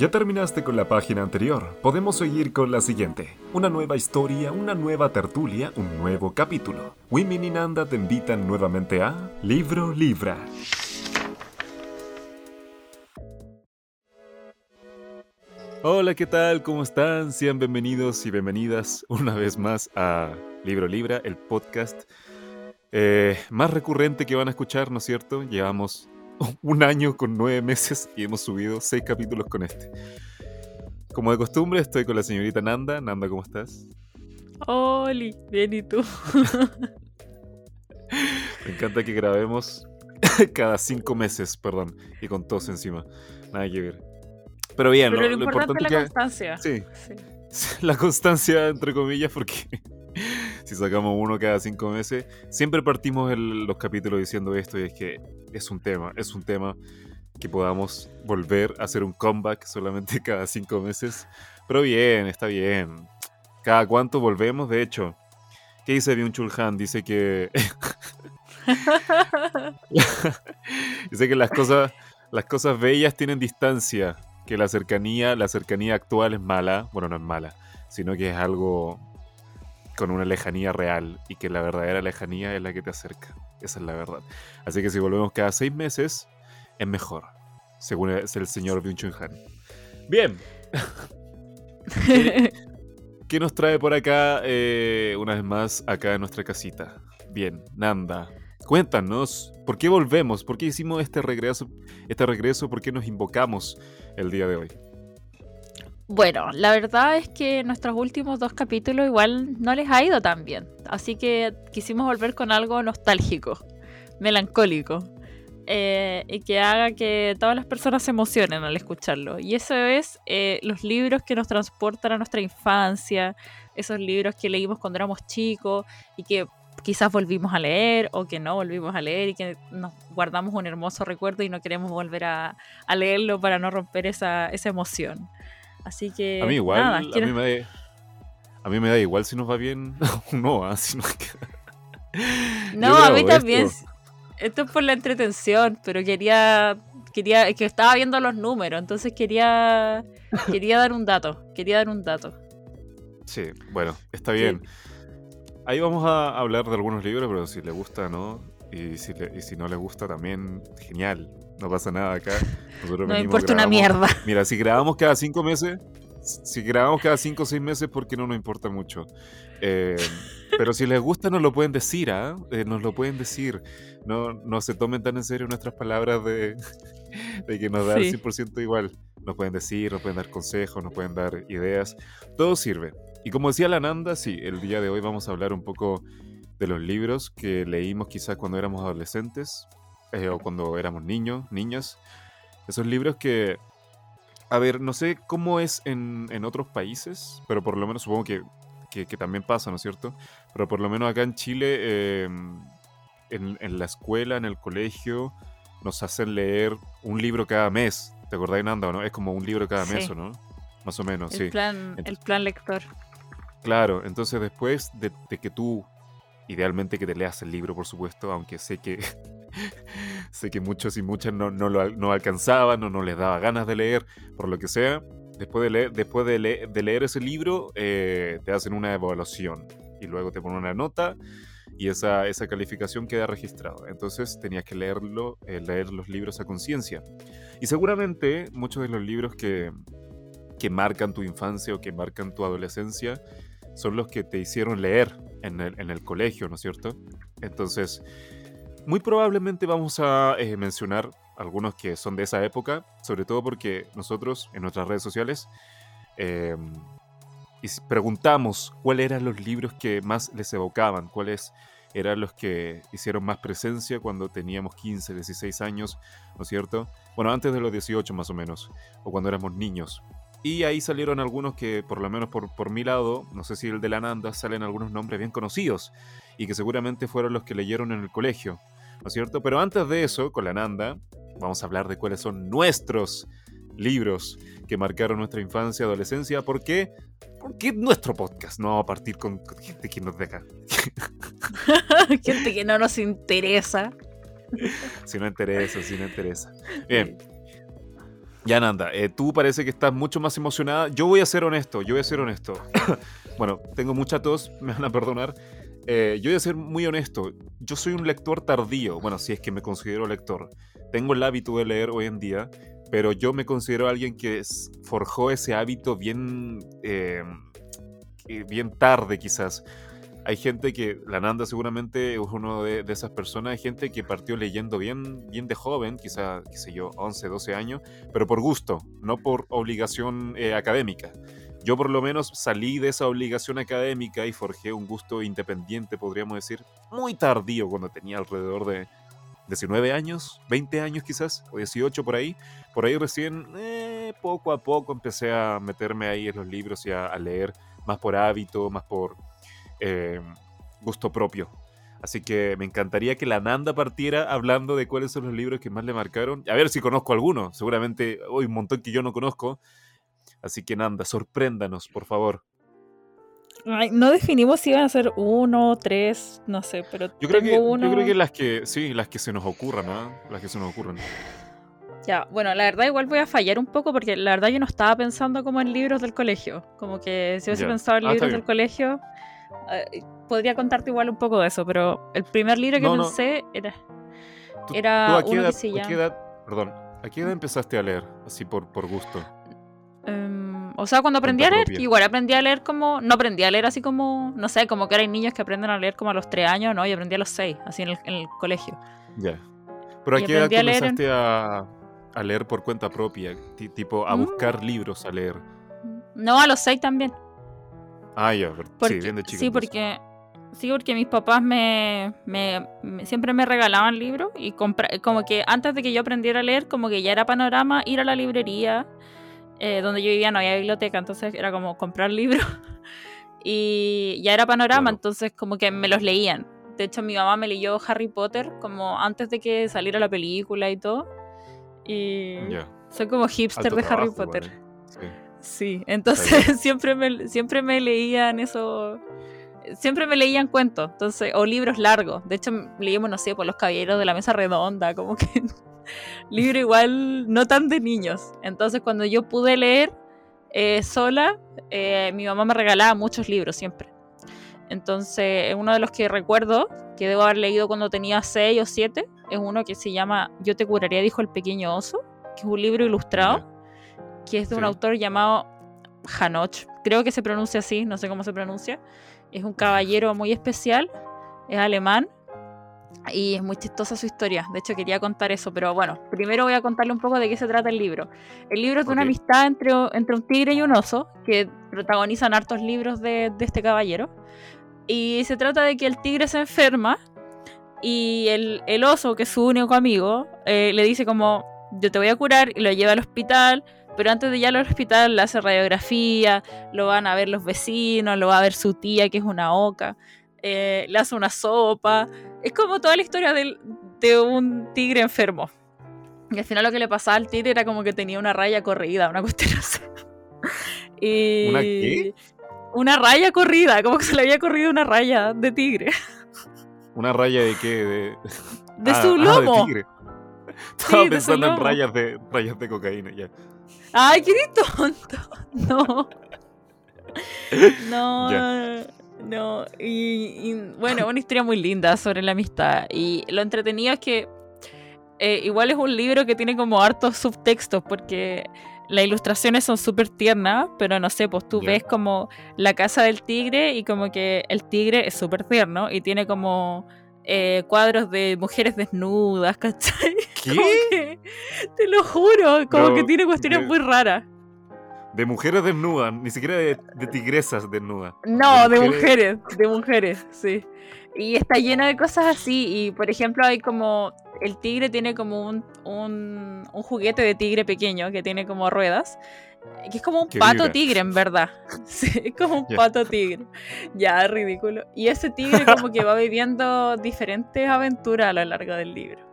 Ya terminaste con la página anterior, podemos seguir con la siguiente. Una nueva historia, una nueva tertulia, un nuevo capítulo. Women y Nanda te invitan nuevamente a Libro Libra. Hola, ¿qué tal? ¿Cómo están? Sean bienvenidos y bienvenidas una vez más a Libro Libra, el podcast eh, más recurrente que van a escuchar, ¿no es cierto? Llevamos un año con nueve meses y hemos subido seis capítulos con este. Como de costumbre, estoy con la señorita Nanda. Nanda, ¿cómo estás? Oli, bien, ¿y tú? Me encanta que grabemos cada cinco meses, perdón, y con tos encima. Nada que ver. Pero bien, Pero lo, importante, es la constancia. Sí, sí. La constancia, entre comillas, porque si sacamos uno cada cinco meses, siempre partimos los capítulos diciendo esto y es que es un tema, es un tema que podamos volver a hacer un comeback solamente cada cinco meses. Pero bien, está bien. ¿Cada cuánto volvemos? De hecho, ¿qué dice Byung Chul Han? Dice que... dice que las cosas, las cosas bellas tienen distancia, que la cercanía, la cercanía actual es mala, bueno, no es mala, sino que es algo con una lejanía real y que la verdadera lejanía es la que te acerca. Esa es la verdad. Así que si volvemos cada seis meses, es mejor, según el, señor Byung Chun Han. Bien. ¿Qué, nos trae por acá eh, una vez más acá en nuestra casita? Bien, Nanda, cuéntanos, ¿por qué volvemos? ¿Por qué hicimos este regreso? Este regreso, ¿por qué nos invocamos el día de hoy? Bueno, la verdad es que nuestros últimos dos capítulos igual no les ha ido tan bien. Así que quisimos volver con algo nostálgico, melancólico. Eh, y que haga que todas las personas se emocionen al escucharlo. Y eso es eh, los libros que nos transportan a nuestra infancia, esos libros que leímos cuando éramos chicos y que quizás volvimos a leer o que no volvimos a leer y que nos guardamos un hermoso recuerdo y no queremos volver a, leerlo para no romper esa, esa emoción. Así que. A mí igual. a, mí me da, a mí me da igual si nos va bien o no. ¿ah? no, a mí también. Esto. es por la entretención, pero quería. Quería, que estaba viendo los números, entonces quería, quería dar un dato, quería dar un dato. Sí, bueno, está bien. Ahí vamos a hablar de algunos libros, pero si le gusta, ¿no? Y si, y si no le gusta también, genial no pasa nada acá. Nosotros no importa una mierda. Mira, si grabamos cada cinco meses, si grabamos cada cinco o seis meses, porque no nos importa mucho. Eh, pero si les gusta, nos lo pueden decir, ¿ah? ¿eh? nos lo pueden decir. No, no se tomen tan en serio nuestras palabras de, de que nos da el 100% igual. Nos pueden decir, nos pueden dar consejos, nos pueden dar ideas. Todo sirve. Y como decía la Nanda, sí, el día de hoy vamos a hablar un poco de los libros que leímos quizás cuando éramos adolescentes, eh, o cuando éramos niños, niñas. Esos libros que, a ver, no sé cómo es en, en otros países, pero por lo menos supongo que, que, también pasa, ¿no es cierto? Pero por lo menos acá en Chile, em, en, en, la escuela, en el colegio, nos hacen leer un libro cada mes. ¿Te acordáis, Nanda, o no? Es como un libro cada mes, ¿o no? Más o menos, el sí. Plan, el plan lector. Claro, entonces después de, de que tú, idealmente que te leas el libro, por supuesto, aunque sé que sé que muchos y muchas no, no, lo, no alcanzaban o no les daba ganas de leer, por lo que sea. Después de leer, después de leer, ese libro, eh, te hacen una evaluación y luego te ponen una nota y esa, esa calificación queda registrada. Entonces tenías que leerlo, eh, leer los libros a conciencia. Y seguramente muchos de los libros que, que marcan tu infancia o que marcan tu adolescencia son los que te hicieron leer en el, en el colegio, ¿no es cierto? Entonces, muy probablemente vamos a eh, mencionar algunos que son de esa época, sobre todo porque nosotros en nuestras redes sociales em, preguntamos cuáles eran los libros que más les evocaban, cuáles eran los que hicieron más presencia cuando teníamos 15, 16 años, ¿no es cierto? Bueno, antes de los 18 más o menos, o cuando éramos niños. Y ahí salieron algunos que, por lo menos por, por mi lado, no sé si el de la Nanda, salen algunos nombres bien conocidos y que seguramente fueron los que leyeron en el colegio, ¿no es cierto? Pero antes de eso, con la Nanda, vamos a hablar de cuáles son nuestros libros que marcaron nuestra infancia y adolescencia. ¿Por qué? Porque nuestro podcast no va a partir con, gente que nos deja. gente que no nos interesa. si no interesa, si no interesa. Bien. Ya, Nanda, eh, tú parece que estás mucho más emocionada. Yo voy a ser honesto, yo voy a ser honesto. bueno, tengo mucha tos, me van a perdonar. Eh, yo voy a ser muy honesto. Yo soy un lector tardío. Bueno, si es que me considero lector. Tengo el hábito de leer hoy en día, pero yo me considero alguien que forjó ese hábito bien, eh, bien tarde, quizás hay gente que, la Nanda seguramente es uno de, esas personas, hay gente que partió leyendo bien, bien de joven, quizá, qué sé yo, 11, 12 años, pero por gusto, no por obligación eh, académica. Yo por lo menos salí de esa obligación académica y forjé un gusto independiente, podríamos decir, muy tardío, cuando tenía alrededor de 19 años, 20 años quizás, o 18 por ahí. Por ahí recién, eh, poco a poco empecé a meterme ahí en los libros y a leer, más por hábito, más por eh, gusto propio. Así que me encantaría que la Nanda partiera hablando de cuáles son los libros que más le marcaron. A ver si conozco alguno. Seguramente hay un montón que yo no conozco. Así que Nanda, sorpréndanos, por favor. no definimos si van a ser uno, tres, no sé, pero yo creo que, uno... Yo creo que las que, sí, las que se nos ocurran, ¿no? Las que se nos ocurran. Ya, bueno, la verdad igual voy a fallar un poco porque la verdad yo no estaba pensando como en libros del colegio. Como que si hubiese pensado en ah, libros del colegio, eh, podría contarte igual un poco de eso, pero el primer libro que pensé era, era uno que se llama... perdón, ¿a qué edad empezaste a leer? Así por, por gusto. Em, o sea, cuando aprendí a leer, igual aprendí a leer como. No aprendí a leer así como. No sé, como que hay niños que aprenden a leer como a los tres años, ¿no? Y aprendí a los seis, así en el, colegio. Ya. Pero ¿a qué edad comenzaste a, a, leer por cuenta propia? tipo, a mm. buscar libros a leer. No, a los seis también. Ah, ya, sí, bien de chico. Sí, porque, sí, porque mis papás me, me, siempre me regalaban libros y como que antes de que yo aprendiera a leer, como que ya era panorama ir a la librería. Eh, donde yo vivía no había biblioteca, entonces era como comprar libros. y ya era panorama, entonces como que me los leían. De hecho, mi mamá me leyó Harry Potter como antes de que saliera la película y todo. Y soy como hipster de Harry Potter. Sí. Sí, entonces siempre me, siempre me leían eso, siempre me leían cuentos, entonces, o libros largos. De hecho, leíamos, no sé, por los caballeros de la mesa redonda, como que libro igual no tan de niños. Entonces, cuando yo pude leer eh, sola, eh, mi mamá me regalaba muchos libros siempre. Entonces, uno de los que recuerdo, que debo haber leído cuando tenía 6 o 7, es uno que se llama Yo te curaría, dijo el pequeño oso, que es un libro ilustrado que es de un autor llamado Hanoch. Creo que se pronuncia así, no sé cómo se pronuncia. Es un caballero muy especial, es alemán y es muy chistosa su historia. De hecho, quería contar eso, pero bueno, primero voy a contarle un poco de qué se trata el libro. El libro es de una amistad entre, entre un tigre y un oso, que protagonizan hartos libros de, este caballero. Y se trata de que el tigre se enferma y el, oso, que es su único amigo, eh, le dice como, yo te voy a curar y lo lleva al hospital pero antes de ir al hospital le hace radiografía, lo van a ver los vecinos, lo va a ver su tía, que es una oca, eh, le hace una sopa. Es como toda la historia de un tigre enfermo. Y al final lo que le pasaba al tigre era como que tenía una raya corrida, una cuestión así. y... ¿Una qué? Una raya corrida, como que se le había corrido una raya de tigre. ¿Una raya de qué? De, de su ah, ah, lomo. Estaba pensando en rayas de, rayas de cocaína, ya. Ay, qué tonto. No. No. No. Y, bueno, una historia muy linda sobre la amistad. Y lo entretenido es que eh, igual es un libro que tiene como hartos subtextos porque las ilustraciones son súper tiernas, pero no sé, pues tú ves como la casa del tigre y como que el tigre es súper tierno y tiene como eh, cuadros de mujeres desnudas, ¿cachai? ¿Qué? te lo juro, como que tiene cuestiones muy raras. De mujeres desnudas, ni siquiera de, tigresas desnudas. No, de mujeres? de mujeres, sí. Y está lleno de cosas así. Y por ejemplo, hay como. El tigre tiene como un, un, un juguete de tigre pequeño que tiene como ruedas. Que es como un pato tigre, en verdad. Sí, es como un pato tigre. Ya, ridículo. Y ese tigre como que va viviendo diferentes aventuras a lo largo del libro.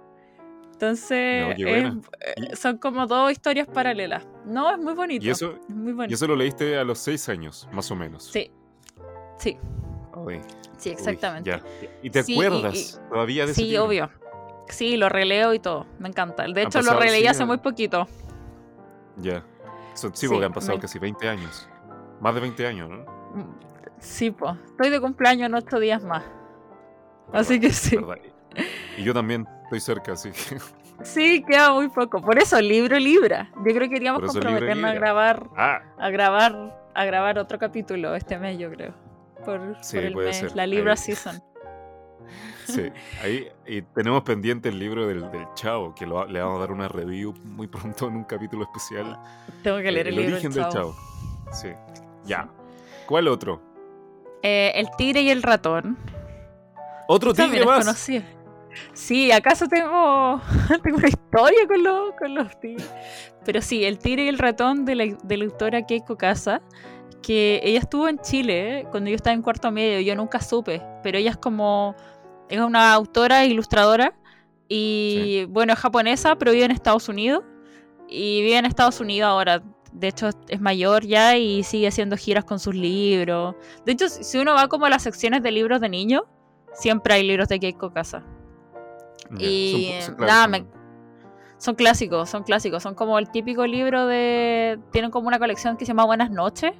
Entonces, eh, son como dos historias paralelas. No, es muy bonito. ¿Y eso, ¿Y eso lo leíste a los seis años, más o menos? Sí. Sí. Sí, exactamente. ¿Y te acuerdas todavía de ese Sí, obvio. Sí, lo releo y todo. Me encanta. De hecho, lo releí hace muy poquito. Ya. So- Sí, Sí, porque han pasado me- casi 20 años. Más de 20 años, ¿no? Mm, Sí, pues. Estoy de cumpleaños en ocho días más. Así que sí. Verdad. Y yo también estoy cerca, así que. Sí, queda muy poco. Por eso, libro libra. Yo creo que libro comprometernos a grabar, Ah, a grabar, a grabar otro capítulo este mes, yo creo. Por, Sí, por el puede mes, ser. la Libra Ahí. Season. sí. Ahí y tenemos pendiente el libro del, del Chavo, que lo- le vamos a dar una review muy pronto en un capítulo especial. Tengo que leer Eh, el, libro origen del del Chavo. Chavo. Sí. Ya. ¿Cuál otro? Eh, el tigre y el ratón. ¿Otro También tigre es más? conocido. Sí, acaso tengo, tengo una historia con, los con los tigres. Pero sí, el tigre y el ratón de la, de la autora Keiko Casa, que ella estuvo en Chile ¿eh? cuando yo estaba en cuarto medio, yo nunca supe, pero ella es como, es una autora e ilustradora y bueno, es japonesa, pero vive en Estados Unidos y vive en Estados Unidos ahora. De hecho, es mayor ya y sigue haciendo giras con sus libros. De hecho, si si uno va como a las secciones de libros de niños, siempre hay libros de Keiko Casa. Y son- son nada, clásicos. Son clásicos, son clásicos. Son como el típico libro de. Tienen como una colección que se llama Buenas noches,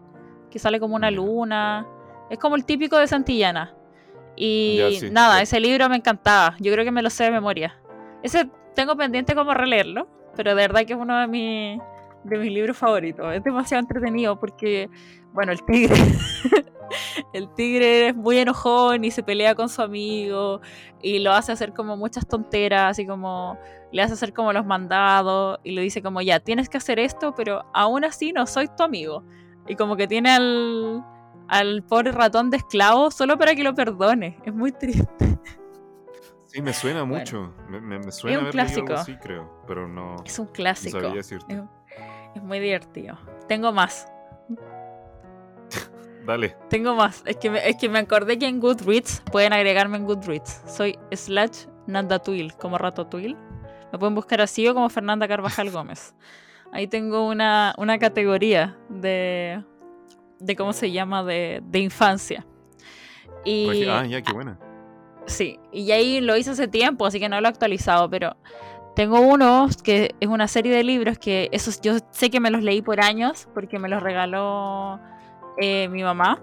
que sale como una luna. Es como el típico de Santillana. Y sí, nada, ese libro me encantaba. Yo creo que me lo sé de memoria. Ese tengo pendiente como releerlo, pero de verdad que es uno de mis, de mis libros favoritos. Es demasiado entretenido porque, bueno, el tigre. el tigre es muy enojón y se pelea con su amigo y lo hace hacer como muchas tonteras, así como le hace hacer como los mandados y le dice como ya, tienes que hacer esto, pero aún así no soy tu amigo. Y como que tiene al, al pobre ratón de esclavo solo para que lo perdone. Es muy triste. Sí, me suena Bueno. mucho. Me, me- me suena un haber leído algo clásico. así, creo. Pero no, Es un no clásico. decirte. Es, es muy divertido. Tengo más. Dale. Tengo más. Es que, me, es que me acordé que en Goodreads pueden agregarme en Goodreads. Soy slash Nandatwil, como Ratatouille. Me pueden buscar así o como Fernanda Carvajal Gómez. Ahí tengo una, una categoría de, de cómo se llama, de, de infancia. Y, Ah, ya, qué buena. Sí, y ahí lo hice hace tiempo, así que no lo he actualizado, pero tengo unos que es una serie de libros que esos yo sé que me los leí por años porque me los regaló eh, mi mamá.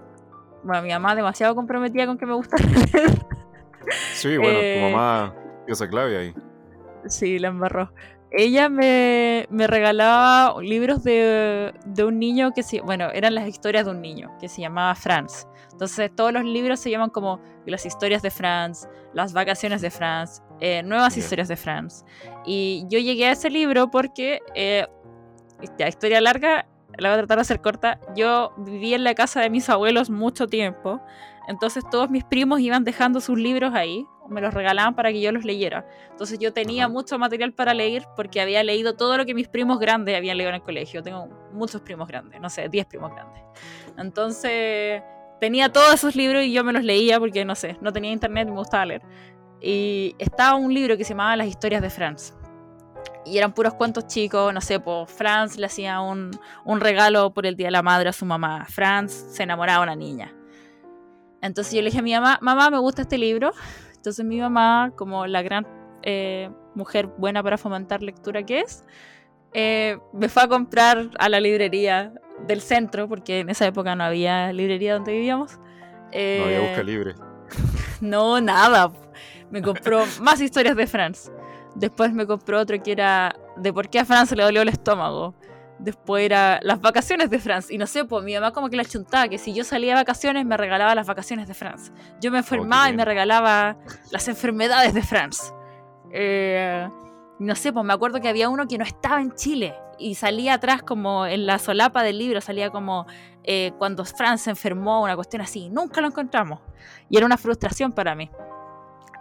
Bueno, mi mamá demasiado comprometida con que me gusta leer. Sí, bueno, eh, tu mamá, esa clave ahí. Sí, la embarró. Ella me, me regalaba libros de, de un niño que se... Bueno, eran las historias de un niño que se llamaba Franz. Entonces todos los libros se llaman como las historias de Franz, las vacaciones de Franz, eh, nuevas Ya. historias de Franz. Y yo llegué a ese libro porque, eh, ya, historia larga, la voy a tratar de hacer corta. Yo viví en la casa de mis abuelos mucho tiempo. Entonces todos mis primos iban dejando sus libros ahí, me los regalaban para que yo los leyera. Entonces yo tenía Ajá. mucho material para leer porque había leído todo lo que mis primos grandes habían leído en el colegio. Tengo muchos primos grandes, no sé, 10 primos grandes. Entonces tenía todos esos libros y yo me los leía porque, no sé, no tenía internet y me gustaba leer. Y estaba un libro que se llamaba Las historias de Franz. Y eran puros cuentos chicos, no sé, pues Franz le hacía un, un regalo por el Día de la Madre a su mamá. Franz se enamoraba de una niña. Entonces yo le dije a mi mamá, mamá, me gusta este libro. Entonces mi mamá, como la gran eh, mujer buena para fomentar lectura que es, eh, me fue a comprar a la librería del centro, porque en esa época no había librería donde vivíamos. No había Eh, busca libre. no, nada. Me compró más historias de Franz. Después me compró otro que era de por qué a Franz le dolió el estómago. Después era las vacaciones de Franz. Y no sé, pues mi mamá como que la chuntaba, que si yo salía de vacaciones me regalaba las vacaciones de Franz. Yo me enfermaba y bien. me regalaba las enfermedades de Franz. Eh, no sé, pues me acuerdo que había uno que no estaba en Chile y salía atrás como en la solapa del libro, salía como eh, cuando Franz se enfermó, una cuestión así. Nunca lo encontramos. Y era una frustración para mí.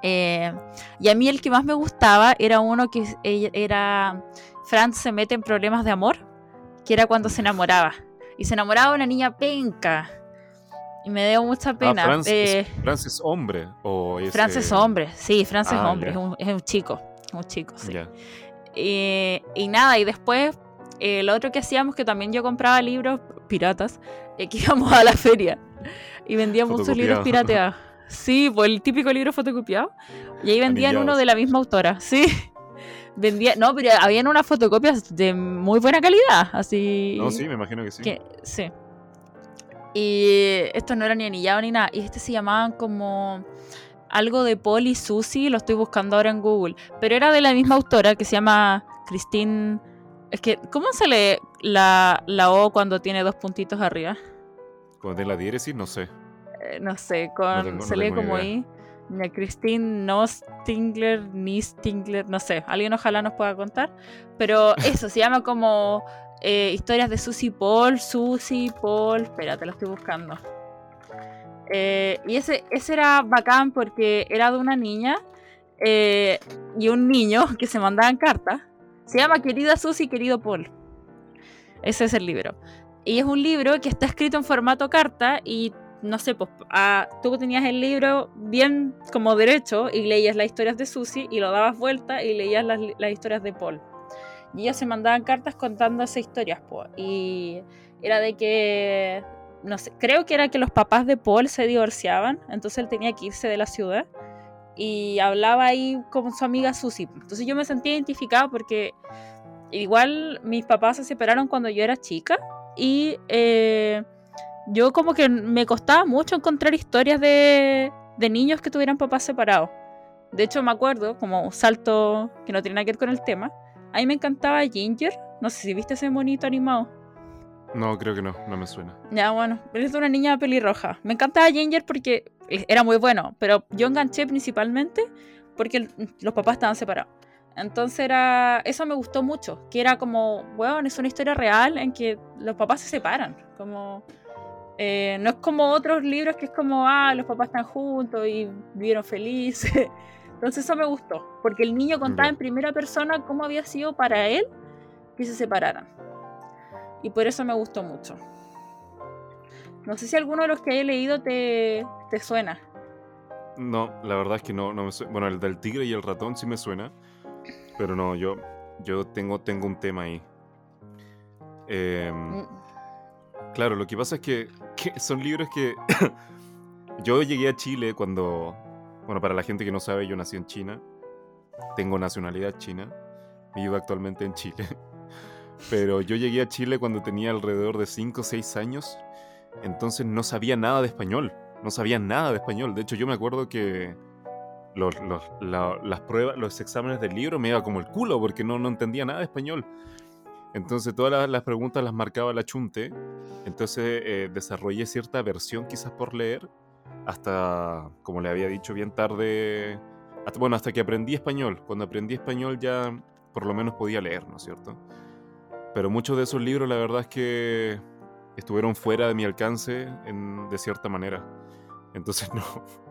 Eh, y a mí el que más me gustaba era uno que era Franz se mete en problemas de amor, que era cuando se enamoraba. Y se enamoraba de una niña penca. Y me dio mucha Ah, pena. Franz, Eh, es, Franz es hombre o es, Franz es eh, hombre, sí, Franz es ah, hombre, es un, es un chico, un chico, sí. Eh, y nada, y después eh, lo otro que hacíamos, que también yo compraba libros piratas, eh, que íbamos a la feria y vendía muchos libros pirateados. Sí, pues el típico libro fotocopiado. Y ahí vendían Anillados. uno de la misma autora, sí. vendía, no, pero habían unas fotocopias de muy buena calidad, así. No, sí, me imagino que sí. que- sí. Y esto no era ni anillado ni nada. Y este se llamaban como algo de Paul y Susie, lo estoy buscando ahora en Google. Pero era de la misma autora que se llama Christine. Es que, ¿cómo se lee la, la O cuando tiene dos puntitos arriba? Cuando tiene la diéresis, no sé. Eh, no sé, con, no se lee como idea. Mira, Christine Nostingler, Nistingler, no sé, alguien ojalá nos pueda contar. Pero eso, se llama como eh, historias de Susie Paul, Susie Paul, espérate, lo estoy buscando. Eh, y ese, ese era bacán porque era de una niña eh, y un niño que se mandaban cartas. Se llama Querida Susie, querido Paul. Ese es el libro. Y es un libro que está escrito en formato carta y no sé, pues ah, tú tenías el libro bien como derecho y leías las historias de Susie y lo dabas vuelta y leías las, las historias de Paul. Y ellos se mandaban cartas contando esas historias, pues. Y era de que, no sé, creo que era que los papás de Paul se divorciaban, entonces él tenía que irse de la ciudad y hablaba ahí con su amiga Susie. Entonces yo me sentía identificada porque igual mis papás se separaron cuando yo era chica y eh, yo como que me costaba mucho encontrar historias de, de niños que tuvieran papás separados. De hecho me acuerdo, como salto que no tiene nada que ver con el tema, a mí me encantaba Ginger, no sé si viste ese monito animado. No, creo que no, no me suena. Ya, bueno, es de una niña pelirroja. Me encantaba Ginger porque era muy bueno, pero yo enganché principalmente porque los papás estaban separados. Entonces era, eso me gustó mucho, que era como, bueno, es una historia real en que los papás se separan, como, eh, no es como otros libros que es como, ah, los papás están juntos y vivieron felices. Entonces eso me gustó, porque el niño contaba en primera persona cómo había sido para él que se separaran. Y por eso me gustó mucho. No sé si alguno de los que he leído te, te suena. No, la verdad es que no, no me suena. Bueno, el del tigre y el ratón sí me suena. Pero no, yo, yo tengo, tengo un tema ahí. Mm, Claro, lo que pasa es que, son libros que yo llegué a Chile cuando, bueno, para la gente que no sabe, yo nací en China, tengo nacionalidad china, vivo actualmente en Chile, pero yo llegué a Chile cuando tenía alrededor de 5 o 6 años, entonces no sabía nada de español, no sabía nada de español, de hecho yo me acuerdo que los, los- la- las pruebas, los exámenes del libro me iba como el culo porque no, no entendía nada de español. Entonces todas las, las preguntas las marcaba la chunte. Entonces eh, desarrollé cierta versión quizás por leer hasta, como le había dicho bien tarde, hasta, bueno, hasta que aprendí español. Cuando aprendí español ya por lo menos podía leer, ¿no es cierto? Pero muchos de esos libros la verdad es que estuvieron fuera de mi alcance en- de cierta manera. Entonces no,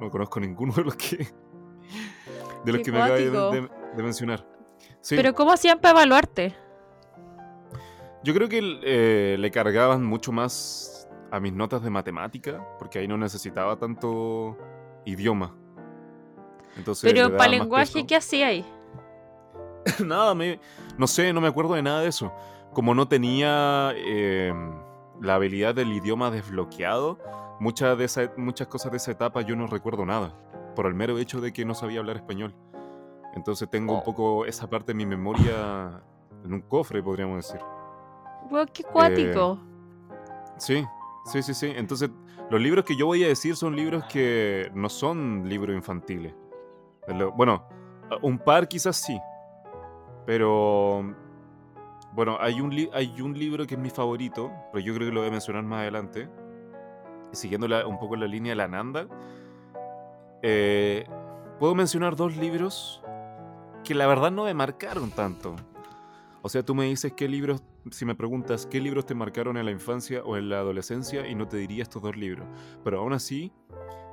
no conozco ninguno de los que, de los Qué que me acabé de, cuático. de- de mencionar. Sí. Pero ¿cómo hacían para evaluarte? Yo creo que eh, le cargaban mucho más a mis notas de matemática, porque ahí no necesitaba tanto idioma. Entonces, Pero para lenguaje. ¿qué hacía ahí? Nada, me, no sé, no me acuerdo de nada de eso. Como no tenía eh, la habilidad del idioma desbloqueado, muchas, de esa- muchas cosas de esa etapa yo no recuerdo nada, por el mero hecho de que no sabía hablar español. Entonces tengo un Oh. poco esa parte de mi memoria en un cofre, podríamos decir. Weón, qué cuático. Sí, sí, sí, sí. Entonces, los libros que yo voy a decir son libros que no son libros infantiles. Lo- Bueno, un par quizás sí. Pero, bueno, hay un, hay un libro que es mi favorito, pero yo creo que lo voy a mencionar más adelante. Siguiendo la- un poco la línea de la Nanda. eh, Puedo mencionar dos libros que la verdad no me marcaron tanto. O sea, tú me dices qué libros, si me preguntas qué libros te marcaron en la infancia o en la adolescencia, y no te diría estos dos libros. Pero aún así,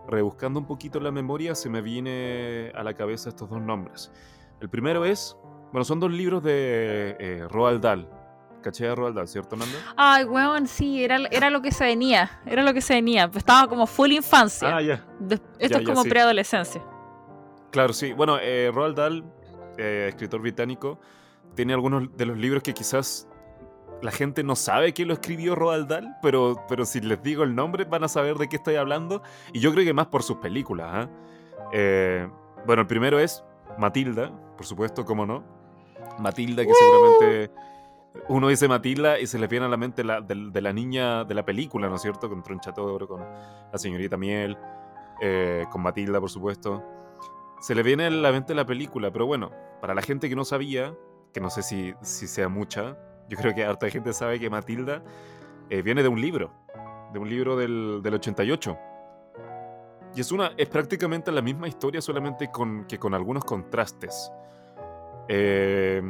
rebuscando un poquito la memoria, se me viene a la cabeza estos dos nombres. El primero es, bueno, son dos libros de eh, Roald Dahl. ¿Caché a Roald Dahl, cierto, Nanda? Ay, weón, sí, era, era lo que se venía. Era lo que se venía. Estaba como full infancia. Ah, ya. Esto ya, es como sí. preadolescencia. Claro, sí. Bueno, eh, Roald Dahl, eh, escritor británico, tiene algunos de los libros que quizás la gente no sabe que lo escribió Roald Dahl, pero, pero si les digo el nombre van a saber de qué estoy hablando. Y yo creo que más por sus películas. ¿ah? Eh, bueno, el primero es Matilda, por supuesto, cómo no. Matilda, que seguramente uno dice Matilda y se le viene a la mente la, de, la niña de la película, ¿no es cierto? Con Tronchatoro, con la señorita Miel, eh, con Matilda, por supuesto. Se le viene a la mente la película, pero bueno, para la gente que no sabía, que no sé si, si sea mucha, yo creo que harta gente sabe que Matilda eh, viene de un libro, de un libro del, del 88. Y es, una, es prácticamente la misma historia, solamente con, que con algunos contrastes. Eh,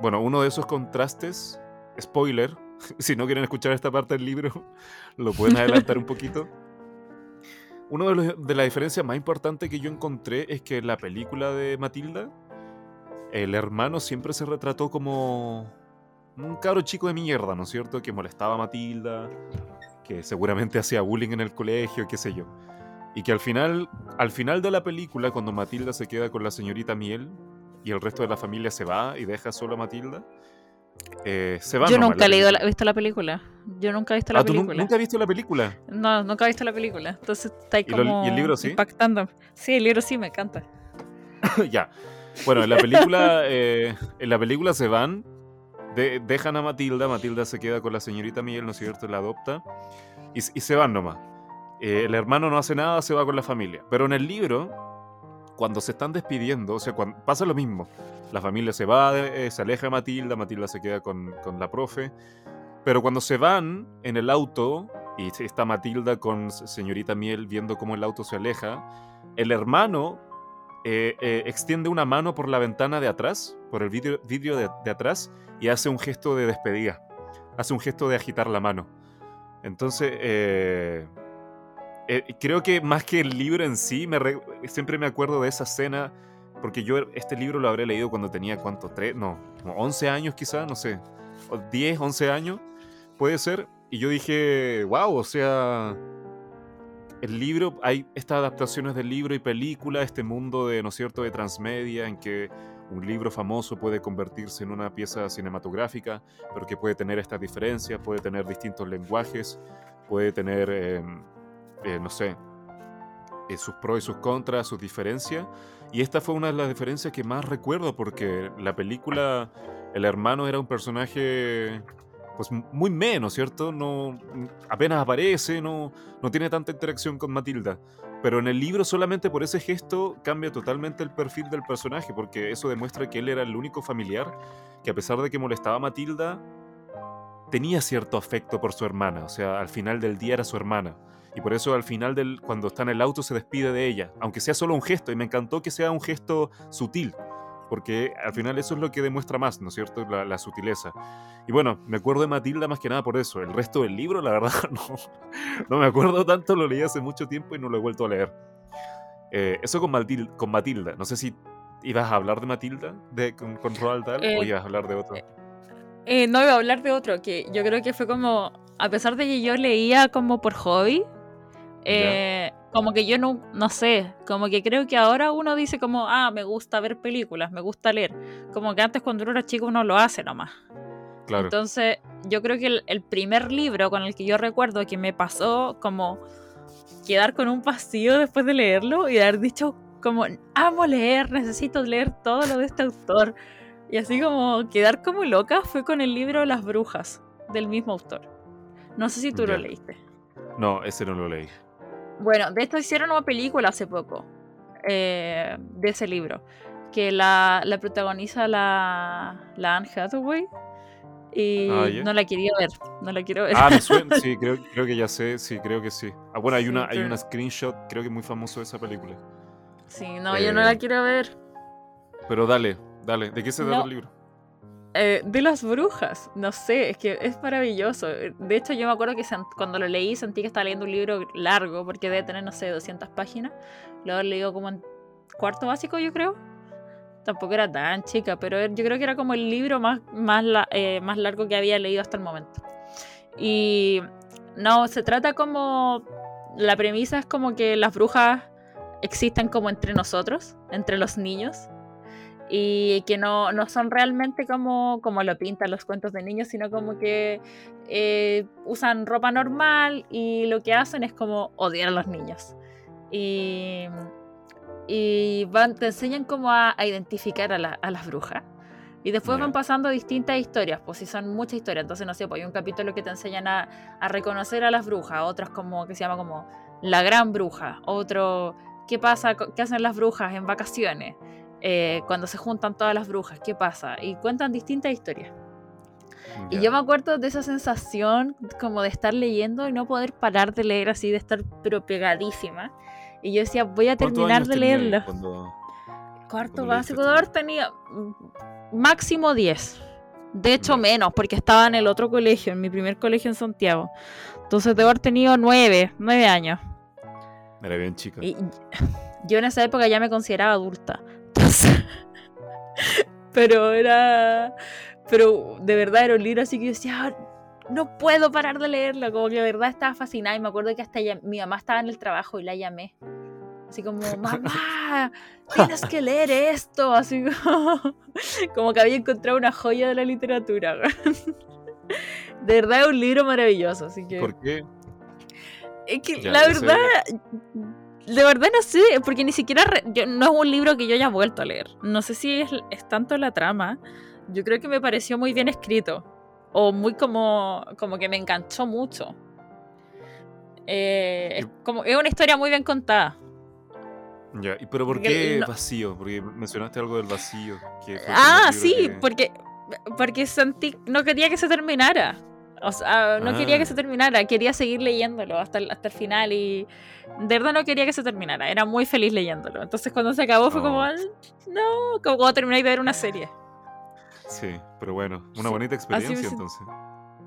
bueno, uno de esos contrastes, spoiler, si no quieren escuchar esta parte del libro, lo pueden adelantar un poquito. Una de, de las diferencias más importantes que yo encontré es que en la película de Matilda, el hermano siempre se retrató como un cabro chico de mierda, ¿no es cierto? Que molestaba a Matilda, que seguramente hacía bullying en el colegio, qué sé yo. Y que al final, al final de la película, cuando Matilda se queda con la señorita Miel y el resto de la familia se va y deja solo a Matilda, eh, se va. Yo nunca he visto la película. Yo nunca he visto la ah, película. ¿tú nunca has visto la película? No, nunca he visto la película. Entonces está ahí como ¿Y, el libro sí? impactando. Sí, el libro sí, me encanta. ya. Bueno, en la película, eh, en la película se van dejan a Matilda, Matilda se queda con la señorita Miguel, ¿no es cierto? La adopta y, se van nomás. Eh, el hermano no hace nada, se va con la familia. Pero en el libro, cuando se están despidiendo, o sea, pasa lo mismo. La familia se va, eh, se aleja Matilda, Matilda se queda con, con, la profe. Pero cuando se van en el auto, y está Matilda con señorita Miel viendo cómo el auto se aleja, el hermano eh, eh, extiende una mano por la ventana de atrás, por el vidrio, de, atrás, y hace un gesto de despedida. Hace un gesto de agitar la mano. Entonces, eh, creo que más que el libro en sí, siempre me acuerdo de esa escena, porque yo este libro lo habré leído cuando tenía, ¿cuánto? ¿Tres? No, como 11 años quizá, no sé. 10, 11 años, puede ser. Y yo dije, wow, o sea, el libro, hay estas adaptaciones del libro y película, este mundo de, ¿no es cierto?, de transmedia en que un libro famoso puede convertirse en una pieza cinematográfica, pero que puede tener estas diferencias, puede tener distintos lenguajes, puede tener, em, eh, no sé, eh, sus pros y sus contras, sus diferencias. Y esta fue una de las diferencias que más recuerdo, porque la película, el hermano era un personaje pues muy menos, ¿cierto? No, apenas aparece, no, no tiene tanta interacción con Matilda. Pero en el libro solamente por ese gesto cambia totalmente el perfil del personaje, porque eso demuestra que él era el único familiar que a pesar de que molestaba a Matilda, tenía cierto afecto por su hermana, o sea, al final del día era su hermana. Y por eso al final del cuando está en el auto se despide de ella, aunque sea solo un gesto, y me encantó que sea un gesto sutil, porque al final eso es lo que demuestra más, ¿no es cierto? La, sutileza. Y bueno, me acuerdo de Matilda más que nada por eso. El resto del libro, la verdad, no, no me acuerdo tanto, lo leí hace mucho tiempo y no lo he vuelto a leer. Eh, eso con, Matilda, con Matilda, no sé si ibas a hablar de Matilda de, con, con Roald Dahl o eh, ibas a hablar de otro. Eh, no iba a hablar de otro, que yo creo que fue como, a pesar de que yo leía como por hobby, eh, como que yo no, no sé, como que creo que ahora uno dice como, ah, me gusta ver películas, me gusta leer. Como que antes cuando uno era chico uno lo hace nomás. Claro. Entonces, yo creo que el, primer libro con el que yo recuerdo que me pasó como quedar con un vacío después de leerlo y haber dicho como, amo leer, necesito leer todo lo de este autor. Y así como quedar como loca fue con el libro Las Brujas, del mismo autor. No sé si tú lo leíste. No, ese no lo leí. Bueno, de esto hicieron una película hace poco, eh, de ese libro, que la, la protagoniza la, la, Anne Hathaway. Y ah, no la quería ver, no la quiero ver. Ah, me suena, sí, creo, creo, que ya sé, sí, creo que sí. Ah, bueno, hay, una, hay una screenshot, creo que muy famoso de esa película. Sí, no, yo no la eh, quiero ver. Pero dale, dale, ¿de qué se trata el libro? Eh, de las brujas, no sé, es que es maravilloso. De hecho, yo me acuerdo que cuando lo leí sentí que estaba leyendo un libro largo, porque debe tener, no sé, 200 páginas. Lo leído como en cuarto básico, yo creo. Tampoco era tan chica, pero yo creo que era como el libro más, más, eh, más largo que había leído hasta el momento. Y no, se trata como. La premisa es como que las brujas existen como entre nosotros, entre los niños y que no, no, son realmente como, como lo pintan los cuentos de niños, sino como que eh, usan ropa normal y lo que hacen es como odiar a los niños. Y, y van, te enseñan como a, identificar a, a, las brujas. Y después van pasando distintas historias, pues si son muchas historias. Entonces, no sé, pues hay un capítulo que te enseñan a, a reconocer a las brujas, otros como que se llama como la gran bruja, otro qué pasa, qué hacen las brujas en vacaciones, eh, cuando se juntan todas las brujas, qué pasa. Y cuentan distintas historias. Y Ya. yo me acuerdo de esa sensación como de estar leyendo y no poder parar de leer así, de estar pero pegadísima. Y yo decía, voy a ¿Cuántos terminar de leerlo. cuando- Cuarto básico de haber tenido mm, máximo 10. De hecho, menos, porque estaba en el otro colegio, en mi primer colegio en Santiago. Entonces debo haber tenido 9, 9 años. Era bien chica. Y yo en esa época ya me consideraba adulta. Pero era. Pero de verdad era un libro así que yo decía, "Ah, no puedo parar de leerlo. Como que de verdad estaba fascinada. Y me acuerdo que hasta ya- mi mamá estaba en el trabajo y la llamé. Así como, mamá, tienes que leer esto. Así como, como que había encontrado una joya de la literatura. De verdad es un libro maravilloso. Así que. ¿Por qué? Es que Ya, la verdad, de verdad no sé, porque ni siquiera re- yo- no es un libro que yo haya vuelto a leer. No sé si es, es tanto la trama. Yo creo que me pareció muy bien escrito. O muy como, como que me enganchó mucho. Eh, es, como, es una historia muy bien contada. Ya, ¿y pero por qué no- vacío? Porque mencionaste algo del vacío. que Ah, sí, que- porque, porque sentí, no quería que se terminara. O sea, no quería Ah. que se terminara, quería seguir leyéndolo hasta el, hasta el final y de verdad no quería que se terminara, era muy feliz leyéndolo. Entonces cuando se acabó fue como, Oh. "Ay, no, como cuando termináis de ver una serie. Sí, pero bueno, una bonita experiencia entonces.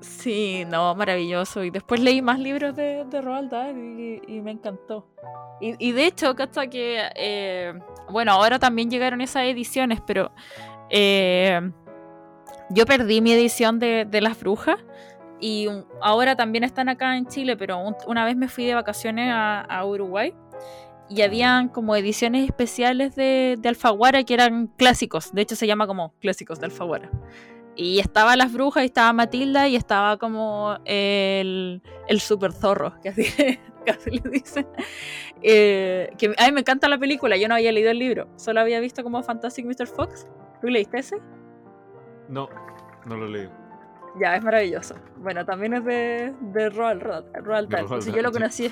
Sí, no, maravilloso. Y después leí más libros de, de Roald Dahl y, y me encantó. Y, y de hecho, hasta que, eh, bueno, ahora también llegaron esas ediciones, pero eh, yo perdí mi edición de, de Las Brujas y ahora también están acá en Chile, pero un- una vez me fui de vacaciones a, Uruguay y habían como ediciones especiales de, de Alfaguara que eran clásicos. De hecho, se llama como clásicos de Alfaguara. Y estaba Las Brujas, y estaba Matilda, y estaba como el, el super zorro, que así, que le dicen. Eh, que a me encanta la película, yo no había leído el libro, solo había visto como Fantastic Mr. Fox. ¿Tú leíste ese? No, no lo leo. Ya, es maravilloso. Bueno, también es de, de Roald, Roald, Roald Dahl. Entonces yo lo conocía.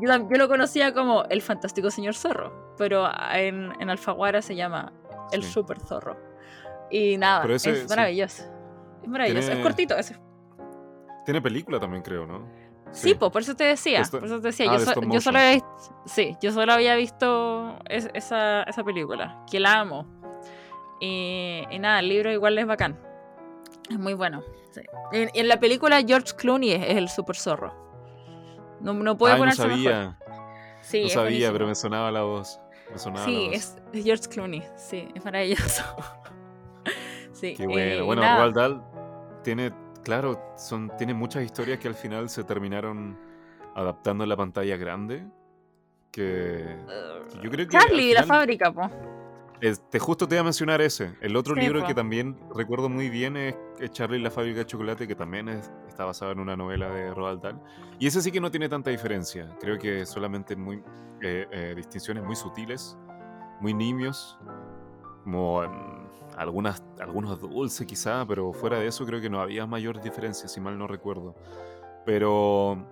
Yo, yo lo conocía como el fantástico señor zorro, pero en, en Alfaguara se llama el Sí. super zorro. Y nada, ese, es sí. maravilloso. Es maravilloso. Tiene- Es cortito ese. Tiene película también, creo, ¿no? Sí, pues por eso te decía. Esto- Por eso te decía. ah, yo, so- solo había visto, sí, yo solo había visto es- esa, esa película, que la amo. Y, y nada, el libro igual es bacán. Es muy bueno. sí. En, en la película George Clooney es, es el super zorro. No, no puede Ay, no ponerse mejor. sabía, Sí, no sabía, buenísimo. pero me sonaba la voz. Me sonaba Sí, la voz. es, es George Clooney. Sí, es maravilloso. sí, Qué eh, bueno. bueno. Roald Dahl tiene, claro, son, tiene muchas historias que al final se terminaron adaptando en la pantalla grande. Que que yo creo que. Charlie, la final- fábrica, po. Este, justo te iba a mencionar ese. El otro Sí, libro po. que también recuerdo muy bien es Charlie y la fábrica de chocolate, que también es- está basado en una novela de Roald Dahl. Y ese sí que no tiene tanta diferencia. Creo que solamente muy eh, eh, distinciones muy sutiles, muy nimios, como algunas, algunos dulces quizá, pero fuera de eso creo que no había mayor diferencia, si mal no recuerdo. Pero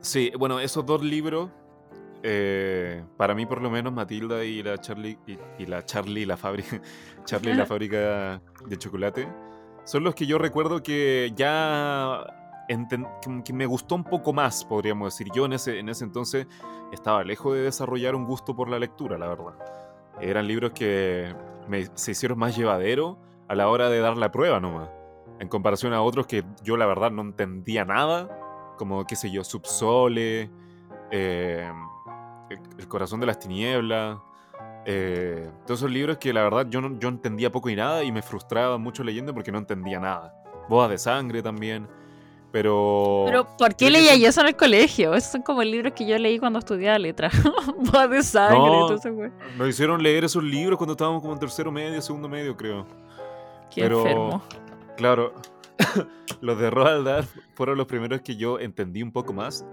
sí, bueno, esos dos libros eh, para mí por lo menos Matilda y la Charlie y, y la Charlie la fábrica Charlie y la fábrica de chocolate son los que yo recuerdo que ya que me gustó un poco más podríamos decir. Yo en ese en ese entonces estaba lejos de desarrollar un gusto por la lectura la verdad. Eran libros que me, se hicieron más llevadero a la hora de dar la prueba nomás en comparación a otros que yo la verdad no entendía nada como qué sé yo Subsole eh, el, El corazón de las tinieblas. eh, todos esos libros que la verdad yo, no, yo entendía poco y nada y me frustraba mucho leyendo porque no entendía nada. Bodas de sangre también. Pero. Pero, ¿por qué leía yo eso en el colegio? Esos son como libros que yo leí cuando estudiaba letra. Bodas de sangre, No. todo eso, güey. Nos hicieron leer esos libros cuando estábamos como en tercero medio, segundo medio, creo. Qué Pero- enfermo. Claro, los de Roald Dahl fueron los primeros que yo entendí un poco más.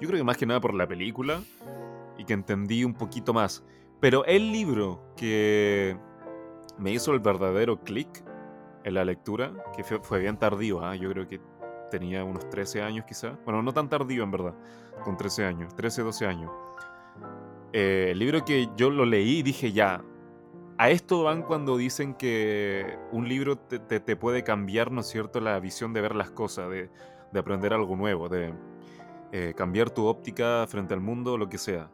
Yo creo que más que nada por la película y que entendí un poquito más. Pero el libro que me hizo el verdadero clic en la lectura, que fue, bien tardío, ¿ah? yo creo que tenía unos 13 años quizá. Bueno, no tan tardío en verdad, con 13 años, 13, 12 años. Eh, el libro que yo lo leí y dije ya, a esto van cuando dicen que un libro te, puede cambiar, ¿no es cierto?, la visión de ver las cosas, de, aprender algo nuevo, de eh, cambiar tu óptica frente al mundo, lo que sea.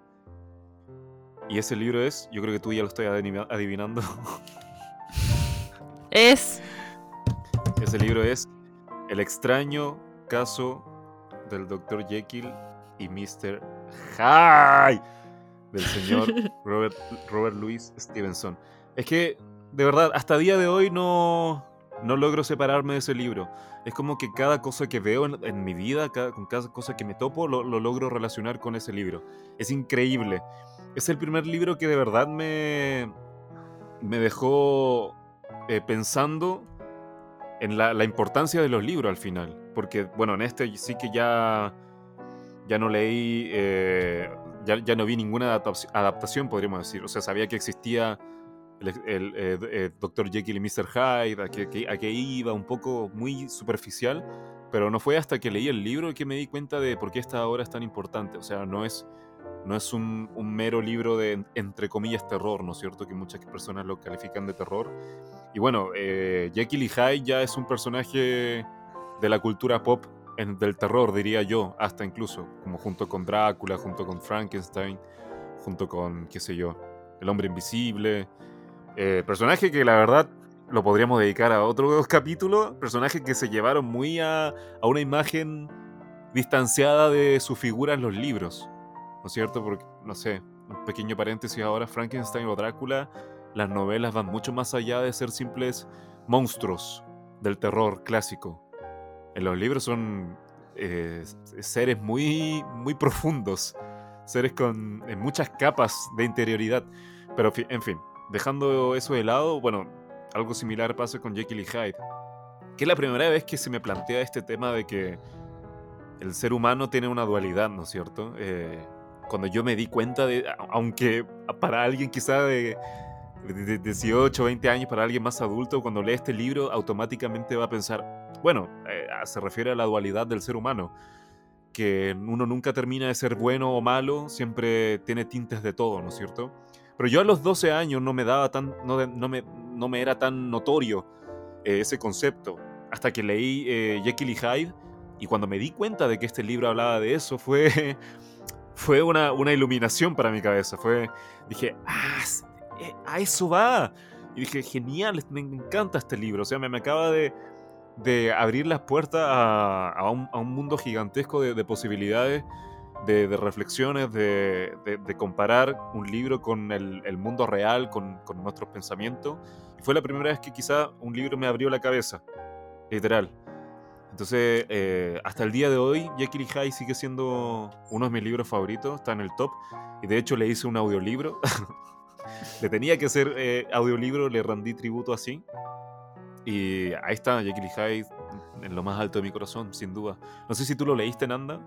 Y ese libro es, yo creo que tú ya lo estoy adivinando. Es. Ese libro es El extraño caso del Dr. Jekyll y Mr. Hyde del señor Robert, Robert Louis Stevenson. Es que, de verdad, hasta día de hoy no, no logro separarme de ese libro. Es como que cada cosa que veo en, mi vida, con cada cosa que me topo, lo, lo, logro relacionar con ese libro. Es increíble. Es el primer libro que de verdad me, me dejó eh, pensando en la, importancia de los libros al final. Porque, bueno, en este sí que ya, ya no leí, eh, ya, no vi ninguna adaptación, podríamos decir. O sea, sabía que existía el, eh, Dr. Jekyll y Mr. Hyde, a qué iba, un poco muy superficial. Pero no fue hasta que leí el libro que me di cuenta de por qué esta obra es tan importante. O sea, no es no es un, mero libro de, entre comillas, terror, ¿no es cierto? Que muchas personas lo califican de terror. Y bueno, eh, Jekyll y Hyde ya es un personaje de la cultura pop del terror, diría yo, hasta incluso, como junto con Drácula, junto con Frankenstein, junto con, qué sé yo, el hombre invisible. Eh, personaje que la verdad lo podríamos dedicar a otro capítulo, personaje que se llevaron muy a, a una imagen distanciada de su figura en los libros. ¿No es cierto? Porque, no sé, un pequeño paréntesis ahora, Frankenstein o Drácula, las novelas van mucho más allá de ser simples monstruos del terror clásico. En los libros son eh, seres muy, muy profundos, seres con muchas capas de interioridad. Pero, en fin, dejando eso de lado, bueno, algo similar pasa con Jekyll y Hyde. Que es la primera vez que se me plantea este tema de que el ser humano tiene una dualidad, ¿no es cierto? Eh, cuando yo me di cuenta de, aunque para alguien quizá de, 18, 20 años, para alguien más adulto, cuando lee este libro automáticamente va a pensar, bueno, eh, se refiere a la dualidad del ser humano, que uno nunca termina de ser bueno o malo, siempre tiene tintes de todo, ¿no es cierto? Pero yo a los 12 años no me daba tan, no, no, me, no me, era tan notorio eh, ese concepto, hasta que leí eh, Jekyll y Hyde, y cuando me di cuenta de que este libro hablaba de eso, fue fue una, una iluminación para mi cabeza. Fue, dije, ah, eh, a eso va. Y dije, genial, me encanta este libro. O sea, me, me acaba de, de, abrir las puertas a, a, un, a un, mundo gigantesco de, de posibilidades, de, de reflexiones, de, comparar un libro con el, el mundo real, con, con, nuestros pensamientos. Y fue la primera vez que quizá un libro me abrió la cabeza, literal. Entonces, eh, hasta el día de hoy, Jekyll y Hyde sigue siendo uno de mis libros favoritos, está en el top. Y de hecho le hice un audiolibro. le tenía que hacer eh, audiolibro, le rendí tributo así. Y ahí está, Jekyll y Hyde, en lo más alto de mi corazón, sin duda. No sé si tú lo leíste, Nanda.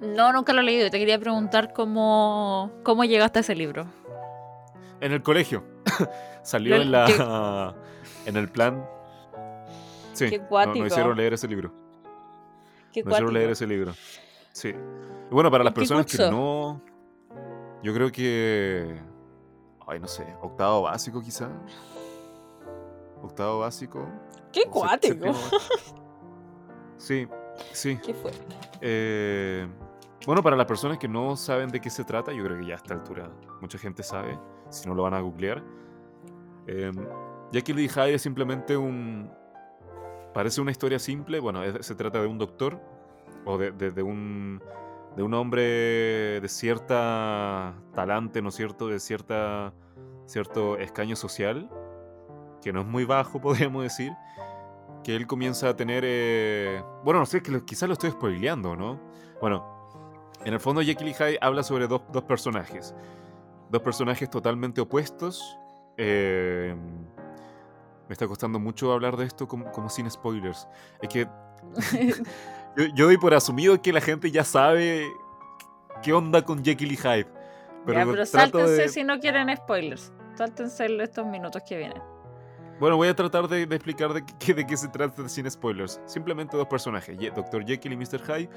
No, nunca lo he leído. Te quería preguntar cómo, cómo llegaste a ese libro. En el colegio. Salió en la en el plan. Sí, Qué no, hicieron leer ese libro. Qué no leer ese libro. Sí. Y bueno, para las personas que no. Yo creo que. Ay, no sé. Octavo básico, quizá. Octavo básico. Qué cuático. Sí, sí. Qué fuerte. Eh, bueno, para las personas que no saben de qué se trata, yo creo que ya a esta altura mucha gente sabe, si no lo van a googlear. Eh, Jackie Lee Hyde es simplemente un, Parece una historia simple, bueno, se trata de un doctor o de, un, de un hombre de cierta talante, ¿no es cierto? De cierta, cierto escaño social, que no es muy bajo, podríamos decir, que él comienza a tener... Eh, bueno, no sé, que quizás lo estoy spoileando, ¿no? Bueno, en el fondo Jekyll y Hyde habla sobre dos, dos personajes. Dos personajes totalmente opuestos. Eh, me está costando mucho hablar de esto como, sin spoilers. Es que yo, doy por asumido que la gente ya sabe qué onda con Jekyll y Hyde. Pero, ya, pero sáltense si no quieren spoilers. Sáltense estos minutos que vienen. Bueno, voy a tratar de, explicar de qué, de qué se trata sin spoilers. Simplemente dos personajes, Dr. Jekyll y Mr. Hyde,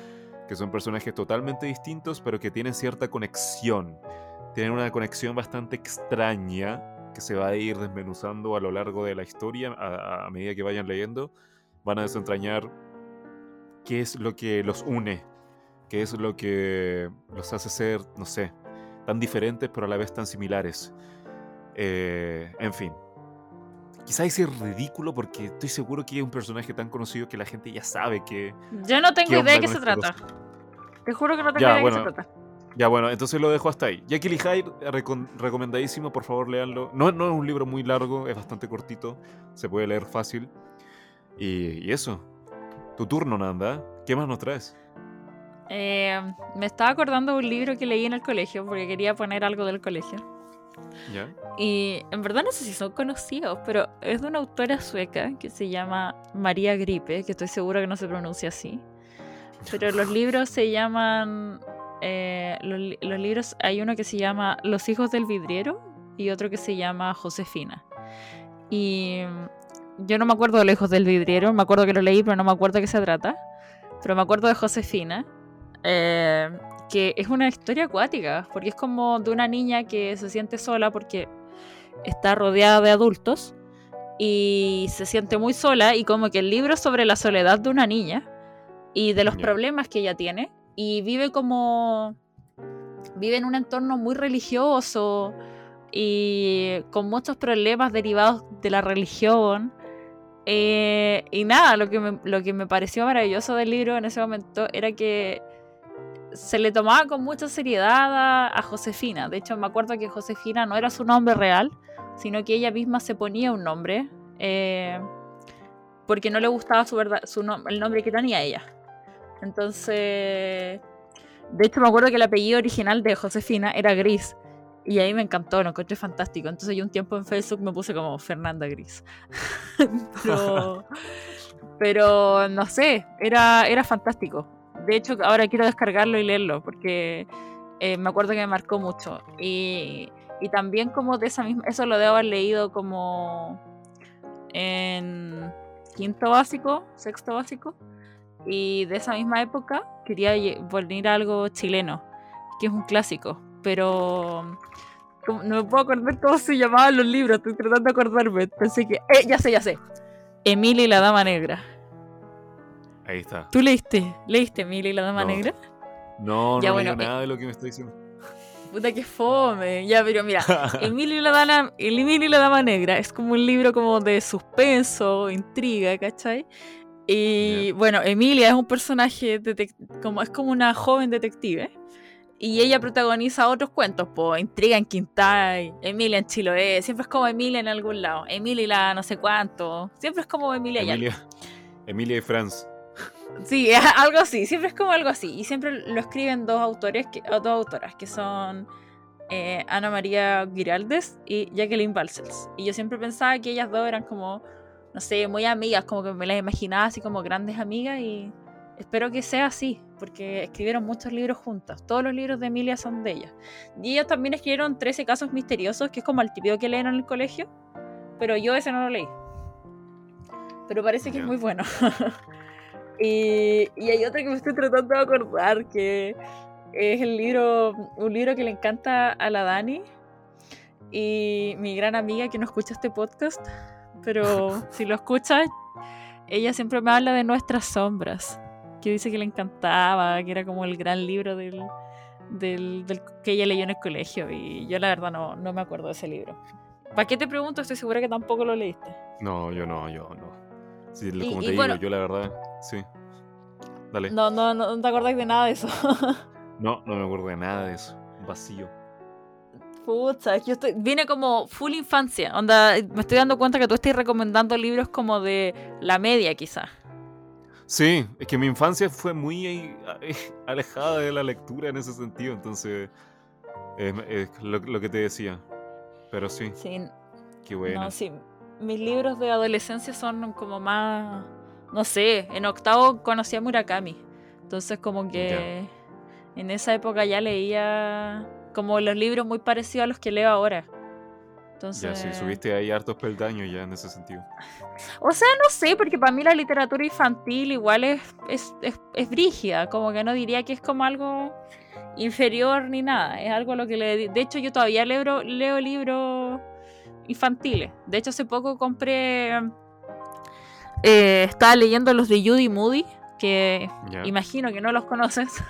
que son personajes totalmente distintos, pero que tienen cierta conexión. Tienen una conexión bastante extraña que se va a ir desmenuzando a lo largo de la historia a, a medida que vayan leyendo. Van a desentrañar qué es lo que los une, qué es lo que los hace ser, no sé, tan diferentes pero a la vez tan similares. Eh, en fin. Quizá es ridículo porque estoy seguro que es un personaje tan conocido que la gente ya sabe que... Yo no tengo idea de qué se este trata. Te juro que no tengo idea de qué se trata. Ya, bueno, entonces lo dejo hasta ahí. Y Hyde, recomendadísimo, por favor, leanlo. No, no es un libro muy largo, es bastante cortito, se puede leer fácil. Y, y eso. Tu turno, Nanda. ¿Qué más nos traes? Eh, me estaba acordando de un libro que leí en el colegio porque quería poner algo del colegio. Y en verdad no sé si son conocidos, pero es de una autora sueca que se llama María Gripe, que estoy segura que no se pronuncia así. Pero los libros se llaman. Eh, los, libros. Hay uno que se llama Los hijos del vidriero y otro que se llama Josefina. Y yo no me acuerdo de Los hijos del vidriero, me acuerdo que lo leí, pero no me acuerdo de qué se trata. Pero me acuerdo de Josefina. Eh, que es una historia acuática, porque es como de una niña que se siente sola porque está rodeada de adultos y se siente muy sola y como que el libro es sobre la soledad de una niña y de los problemas que ella tiene y vive como vive en un entorno muy religioso y con muchos problemas derivados de la religión eh, y nada, lo que, lo que me pareció maravilloso del libro en ese momento era que se le tomaba con mucha seriedad a, Josefina. De hecho, me acuerdo que Josefina no era su nombre real, sino que ella misma se ponía un nombre eh, porque no le gustaba su verdad, su el nombre que tenía ella. Entonces, de hecho, me acuerdo que el apellido original de Josefina era Gris. Y ahí me encantó, lo encontré fantástico. Entonces yo un tiempo en Facebook me puse como Fernanda Gris. pero, pero no sé, era, era fantástico de hecho, ahora quiero descargarlo y leerlo porque eh, me acuerdo que me marcó mucho. Y, también como de esa misma, eso lo debo haber leído como en quinto básico, sexto básico. Y de esa misma época quería volver a algo chileno, que es un clásico. Pero no me puedo acordar cómo se llamaban los libros, estoy tratando de acordarme. Pensé que, eh, ya sé, ya sé. Emily y la Dama Negra. Ahí está. ¿Tú leíste? ¿Leíste Emily y la Dama Negra? No, no bueno, nada de lo que me está diciendo. Puta que fome. Ya, pero mira, Emily y la Dama, Emily y la Dama Negra es como un libro como de suspenso, intriga, ¿cachai? Y bueno, Emilia es un personaje como es como una joven detective. Y ella protagoniza otros cuentos, pues Intriga en Quintay, Emilia en Chiloé, siempre es como Emilia en algún lado, Emilia y la no sé cuánto, siempre es como Emilia, Emilia, Emilia y Franz. Sí, algo así, siempre es como algo así. Y siempre lo escriben dos autores, que, dos autoras, que son eh, Ana María Giraldes y Jacqueline Balsels. Y yo siempre pensaba que ellas dos eran como, no sé, muy amigas, como que me las imaginaba así como grandes amigas y espero que sea así, porque escribieron muchos libros juntas. Todos los libros de Emilia son de ellas. Y ellas también escribieron 13 casos misteriosos, que es como el típico que leen en el colegio, pero yo ese no lo leí. Pero parece que es muy bueno. Y, hay otra que me estoy tratando de acordar, que es el libro, un libro que le encanta a la Dani y mi gran amiga que no escucha este podcast, pero si lo escucha, ella siempre me habla de Nuestras Sombras, que dice que le encantaba, que era como el gran libro del, del, que ella leyó en el colegio y yo la verdad no, no me acuerdo de ese libro. ¿Para qué te pregunto? Estoy segura que tampoco lo leíste. No, yo no, yo no. Sí, como te digo, yo la verdad, sí. Dale. No, no, no, te acordáis de nada de eso. no, no me acuerdo de nada de eso. Vacío. Pucha, yo estoy. Viene como full infancia. Onda, me estoy dando cuenta que tú estás recomendando libros como de la media, quizá. Sí, es que mi infancia fue muy eh, alejada de la lectura en ese sentido, entonces. Es, lo, lo, que te decía. Pero sí. Sí. Qué bueno. No, sí mis libros de adolescencia son como más, no sé, en octavo conocí a Murakami, entonces como que en esa época ya leía como los libros muy parecidos a los que leo ahora. Entonces, Ya, sí, subiste ahí hartos peldaños ya en ese sentido. O sea, no sé, porque para mí la literatura infantil igual es, es, es, es brígida, como que no diría que es como algo inferior ni nada, es algo a lo que le... De hecho, yo todavía leo, leo libros infantiles. De hecho, hace poco compré... eh, estaba leyendo los de Judy Moody, que imagino que no los conoces,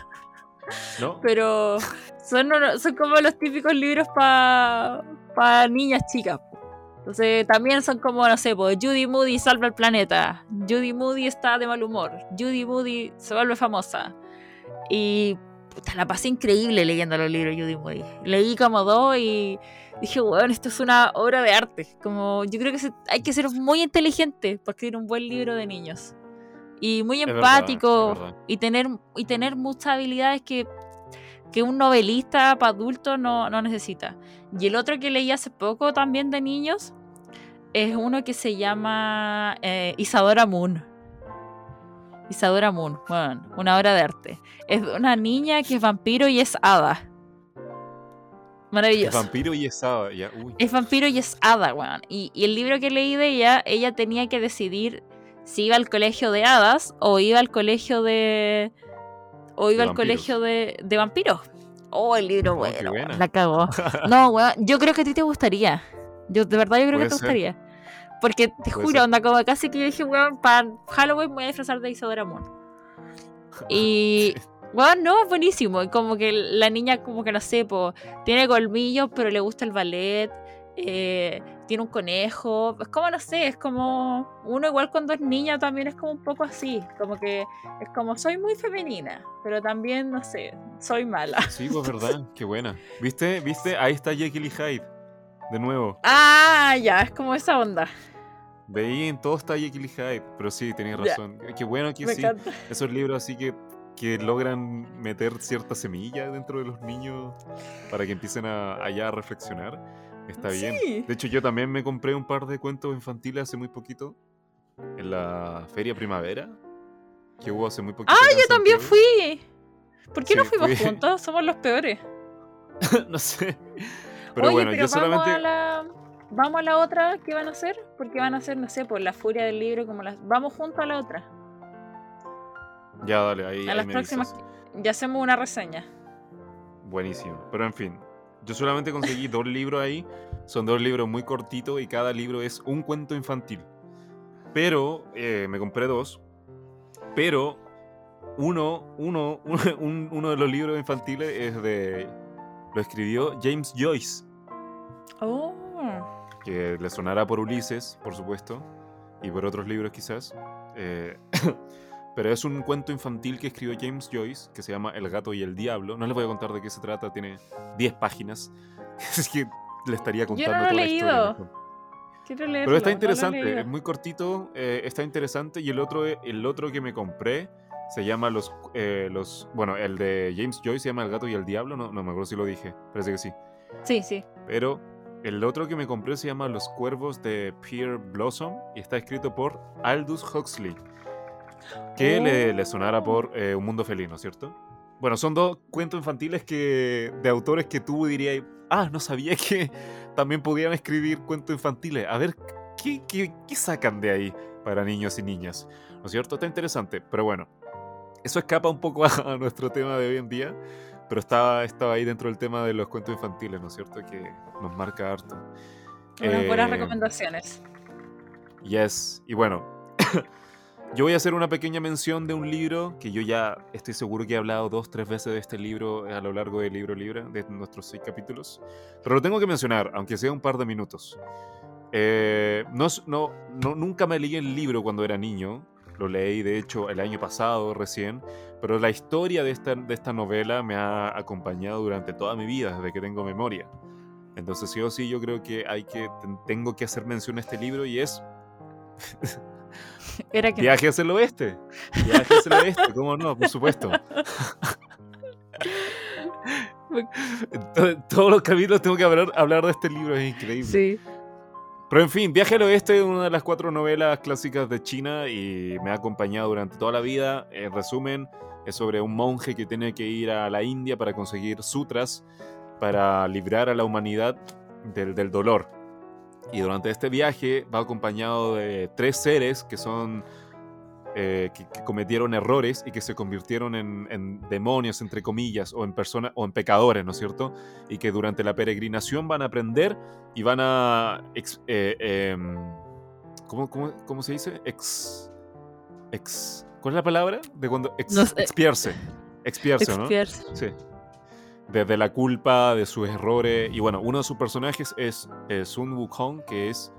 ¿No? pero son, son como los típicos libros para niñas chicas. Entonces también son como, no sé, pues, Judy Moody salva el planeta, Judy Moody está de mal humor, Judy Moody se vuelve famosa. Y puta, la pasé increíble leyendo los libros de Judy Moody. Leí como dos y dije, bueno, esto es una obra de arte. Como yo creo que se- hay que ser muy inteligente para escribir un buen libro de niños. Y muy Es empático verdad. y tener, y tener muchas habilidades que, que un novelista para adultos no, no necesita. Y el otro que leí hace poco también de niños es uno que se llama eh, Isadora Moon. Isadora Moon, bueno, una obra de arte. Es una niña que es vampiro y es hada. Maravilloso. Vampiro y ya. Uy. Es vampiro y es hada, weón. Y, y el libro que leí de ella, ella tenía que decidir si iba al colegio de hadas o iba al colegio de. o iba De al vampiros. colegio de, de vampiros. Oh, el libro Oh, bueno, la cagó. No, weón, yo creo que a ti te gustaría. Yo, de verdad, yo creo que te ser. gustaría. Porque te juro, ser. onda, como casi que yo dije, weón, para Halloween me voy a disfrazar de Isadora Moon. Y. Bueno, no, es buenísimo. Y como que la niña, como que no sé, po, tiene colmillos, pero le gusta el ballet. eh, tiene un conejo. Es como, no sé, es como. Uno, igual cuando es niña, también es como un poco así. Como que es como, soy muy femenina, pero también, no sé, soy mala. Sí, pues verdad, qué buena. ¿Viste? ¿Viste? Ahí está Jekyll y Hyde. De nuevo. Ah, ya, es como esa onda. De ahí en todo está Jekyll y Hyde. Pero sí, tenías Ya. razón. Qué bueno que Me sí. encanta. Esos libros así que, que logran meter cierta semilla dentro de los niños para que empiecen a, allá a reflexionar. Está bien. De hecho, yo también me compré un par de cuentos infantiles hace muy poquito. En la Feria Primavera. Que hubo hace muy poquito. Ah, yo también fui. ¿Por qué no fuimos fui. juntos? Somos los peores. no sé. Pero Oye, bueno, pero yo vamos solamente. a la vamos a la otra que van a hacer, porque van a hacer, no sé, por la furia del libro, como las vamos juntos a la otra. Ya, dale, ahí. a ahí las me próximas avisas. ya hacemos una reseña. Buenísimo. Pero en fin, yo solamente conseguí dos libros ahí. Son dos libros muy cortitos y cada libro es un cuento infantil. Pero eh, me compré dos. Pero uno, uno, un- uno de los libros infantiles es de. Lo escribió James Joyce, Oh. que le sonará por Ulises, por supuesto, y por otros libros quizás. Eh, pero es un cuento infantil que escribió James Joyce, que se llama El gato y el diablo. No les voy a contar de qué se trata, tiene 10 páginas. Es que le estaría contando no lo he toda la historia. leído. Quiero leerlo. Pero está no interesante, leído. es muy cortito, eh, está interesante. Y el otro, el otro que me compré se llama los, eh, los. Bueno, el de James Joyce se llama El gato y el diablo. No, no me acuerdo si lo dije, parece que sí. Sí, sí. Pero el otro que me compré se llama Los cuervos de Pierre Blossom y está escrito por Aldous Huxley. Que le, le sonara por eh, Un Mundo Feliz, ¿no es cierto? Bueno, son dos cuentos infantiles que de autores que tú dirías, ah, no sabía que también podían escribir cuentos infantiles. A ver, ¿qué, qué, qué sacan de ahí para niños y niñas? ¿No es cierto? Está interesante, pero bueno, eso escapa un poco a, nuestro tema de hoy en día, pero estaba, estaba ahí dentro del tema de los cuentos infantiles, ¿no es cierto? Que nos marca harto. Unas buenas Eh, recomendaciones. Yes. Y bueno, yo voy a hacer una pequeña mención de un libro que yo ya estoy seguro que he hablado dos, tres veces de este libro a lo largo del libro libre, de nuestros seis capítulos. Pero lo tengo que mencionar, aunque sea un par de minutos. Eh, no, no, no- nunca me leí el libro cuando era niño. Lo leí, de hecho, el año pasado recién. Pero la historia de esta, de esta novela me ha acompañado durante toda mi vida, desde que tengo memoria. Entonces, sí o sí, yo creo que hay que ten- tengo que hacer mención a este libro y es Era que Viaje hacia el oeste. Viaje hacia el oeste, ¿cómo no? Por supuesto. Todos los capítulos tengo que hablar, hablar de este libro, es increíble. Sí. Pero en fin, Viaje al Oeste es una de las cuatro novelas clásicas de China y me ha acompañado durante toda la vida. En resumen, es sobre un monje que tiene que ir a la India para conseguir sutras para librar a la humanidad del, del dolor. Y durante este viaje va acompañado de tres seres que son eh, que, cometieron errores y que se convirtieron en, demonios, entre comillas, o en personas o en pecadores, ¿no es cierto? Y que durante la peregrinación van a aprender y van a eh, em, ¿cómo, se dice? Ex, ex, ¿Cuál es la palabra? De cuando expiarse. Expiarse, ¿no? Sí. Desde la culpa de sus errores. Y bueno, uno de sus personajes es, Sun Wukong, que es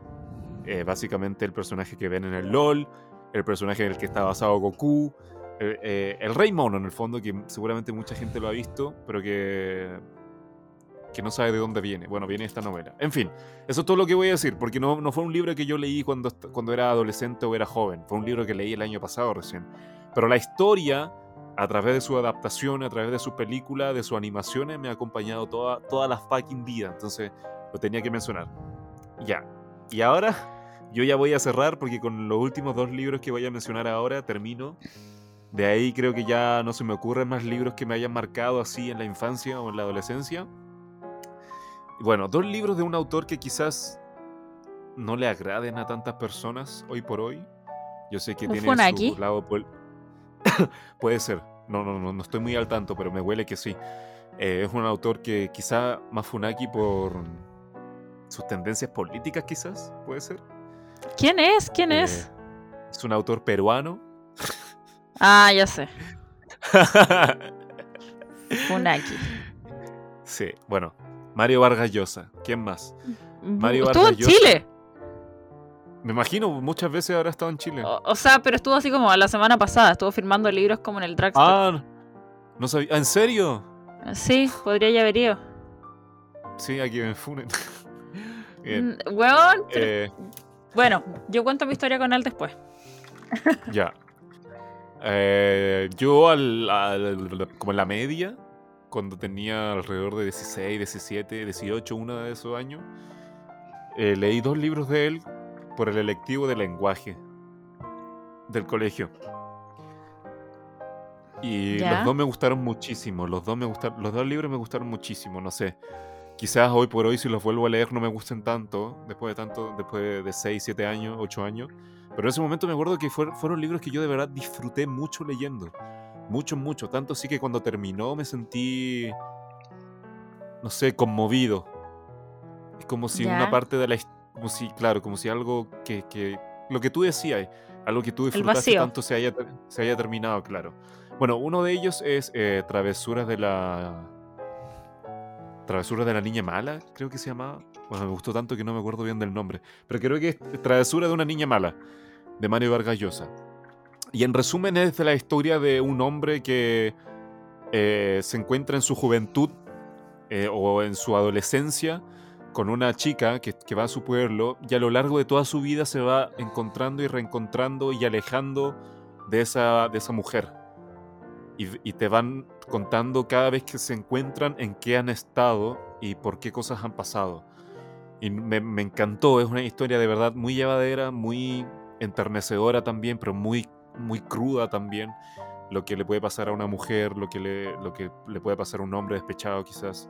eh, básicamente el personaje que ven en el LOL, el personaje en el que está basado Goku, eh, el Rey Mono en el fondo, que seguramente mucha gente lo ha visto, pero que, que no sabe de dónde viene. Bueno, viene esta novela. En fin, eso es todo lo que voy a decir, porque no, no fue un libro que yo leí cuando, cuando era adolescente o era joven, fue un libro que leí el año pasado recién. Pero la historia, a través de su adaptación, a través de su película, de sus animaciones, me ha acompañado toda, toda la fucking vida, entonces lo tenía que mencionar. Ya. Y ahora yo ya voy a cerrar porque con los últimos dos libros que voy a mencionar ahora termino. De ahí creo que ya no se me ocurren más libros que me hayan marcado así en la infancia o en la adolescencia. Bueno, dos libros de un autor que quizás no le agraden a tantas personas hoy por hoy. Yo sé que tiene su lado... Puede ser. No, no, no, no estoy muy al tanto, pero me huele que sí. Eh, es un autor que quizá más Funaki por sus tendencias políticas, quizás, puede ser. ¿Quién es? ¿Quién eh, es? Es un autor peruano. Ah, ya sé. Funaki. Sí, bueno. Mario Vargas Llosa. ¿Quién más? Mario estuvo en Chile. Me imagino, muchas veces habrá estado en Chile. O, sea, pero estuvo así como la semana pasada. Estuvo firmando libros como en el dragstore. Ah, no sabía. ¿En serio? Sí, podría ya haber ido. Sí, aquí me funen. Bien. Mm, eh, bueno, yo cuento mi historia con él después. ya. Eh, yo, al, como en la media, cuando tenía alrededor de 16, 17, 18, uno de esos años, eh, leí dos libros de él por el electivo de lenguaje del colegio. Y los dos me gustaron muchísimo. Los dos me gustaron, los dos libros me gustaron muchísimo. No sé. Quizás hoy por hoy, si los vuelvo a leer, no me gusten tanto, después de tanto, después de 6, 7 años, 8 años. Pero en ese momento me acuerdo que fueron, libros que yo de verdad disfruté mucho leyendo. Mucho, mucho. Tanto así que cuando terminó me sentí, no sé, conmovido. Es como si una parte de la como si, claro, como si algo que, que lo que tú decías, algo que tú disfrutaste tanto se haya, se haya terminado, claro. Bueno, uno de ellos es eh, Travesuras de la Travesura de la Niña Mala, creo que se llamaba. Bueno, me gustó tanto que no me acuerdo bien del nombre. Pero creo que es Travesura de una Niña Mala, de Mario Vargas Llosa. Y en resumen es de la historia de un hombre que eh, se encuentra en su juventud eh, o en su adolescencia con una chica que, que, va a su pueblo y a lo largo de toda su vida se va encontrando y reencontrando y alejando de esa, de esa mujer y, te van contando cada vez que se encuentran en qué han estado y por qué cosas han pasado. Y me, encantó, es una historia de verdad muy llevadera, muy enternecedora también, pero muy, muy cruda también. Lo que le puede pasar a una mujer, lo que le, lo que le puede pasar a un hombre despechado quizás,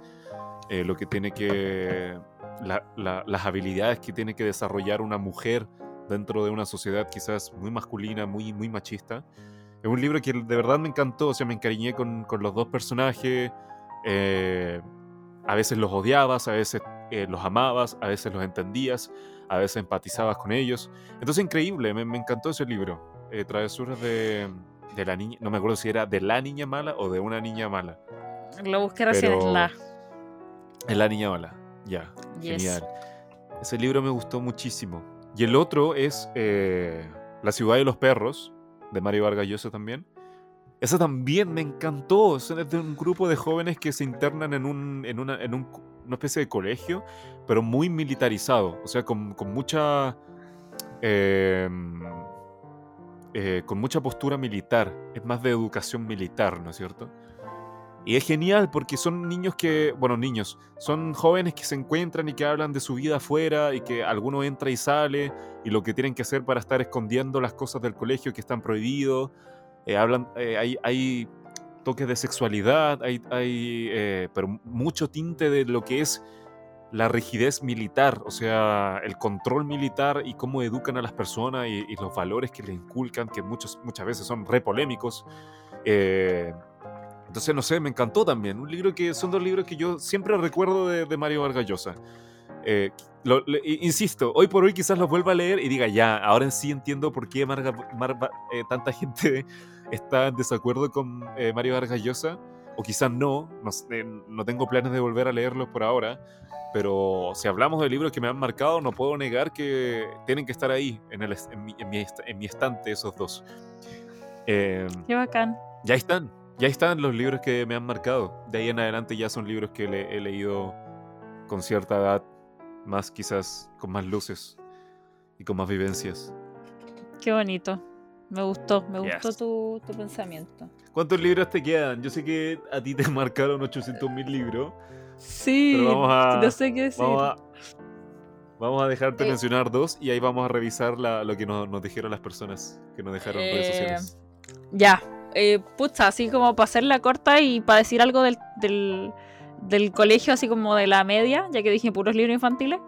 eh, lo que tiene que... las habilidades que tiene que desarrollar una mujer dentro de una sociedad quizás muy masculina, muy, muy machista. Es un libro que de verdad me encantó, o sea, me encariñé con, con los dos personajes. Eh, a veces los odiabas, a veces eh, los amabas, a veces los entendías, a veces empatizabas con ellos. Entonces, increíble, me, me encantó ese libro. Eh, Travesuras de, de, la niña, no me acuerdo si era de la niña mala o de una niña mala. Lo busqué recién, es la. Es la niña mala, ya, genial. Ese libro me gustó muchísimo. Y el otro es La ciudad de los perros, de Mario Vargas Llosa también. Esa también me encantó. Es de un grupo de jóvenes que se internan en, un, en, una, en un, una especie de colegio, pero muy militarizado. O sea, con, con mucha. Em, eh, con mucha postura militar. Es más de educación militar, ¿no es cierto? Y es genial porque son niños que, bueno, niños, son jóvenes que se encuentran y que hablan de su vida afuera y que alguno entra y sale y lo que tienen que hacer para estar escondiendo las cosas del colegio que están prohibidos. Eh, hablan, eh, hay, hay, toques de sexualidad, hay, hay eh, pero mucho tinte de lo que es la rigidez militar, o sea, el control militar y cómo educan a las personas y, los valores que le inculcan, que muchos, muchas veces son re polémicos. Eh, entonces, no sé, me encantó también. Un libro que son dos libros que yo siempre recuerdo de, Mario Vargas Llosa. Eh, insisto, hoy por hoy quizás los vuelva a leer y diga, ya, ahora sí entiendo por qué eh, tanta gente está en desacuerdo con Mario Vargas Llosa. O quizás no, no, no tengo planes de volver a leerlos por ahora pero si hablamos de libros que me han marcado, no puedo negar que tienen que estar ahí, en, el, en, mi, en mi, estante, esos dos. Eh, Qué bacán. Ya están, ya están los libros que me han marcado. De ahí en adelante ya son libros que he leído con cierta edad, más quizás con más luces y con más vivencias. Qué bonito. Me gustó, me gustó tu, tu, pensamiento. ¿Cuántos libros te quedan? Yo sé que a ti te marcaron 800.000 libros. Sí, no sé qué decir. Vamos a, dejarte eh, mencionar dos y ahí vamos a revisar lo que nos, dijeron las personas que nos dejaron en redes sociales. Eh, ya, eh, así como para hacerla corta y para decir algo del, del, colegio, así como de la media, ya que dije puros libros infantiles.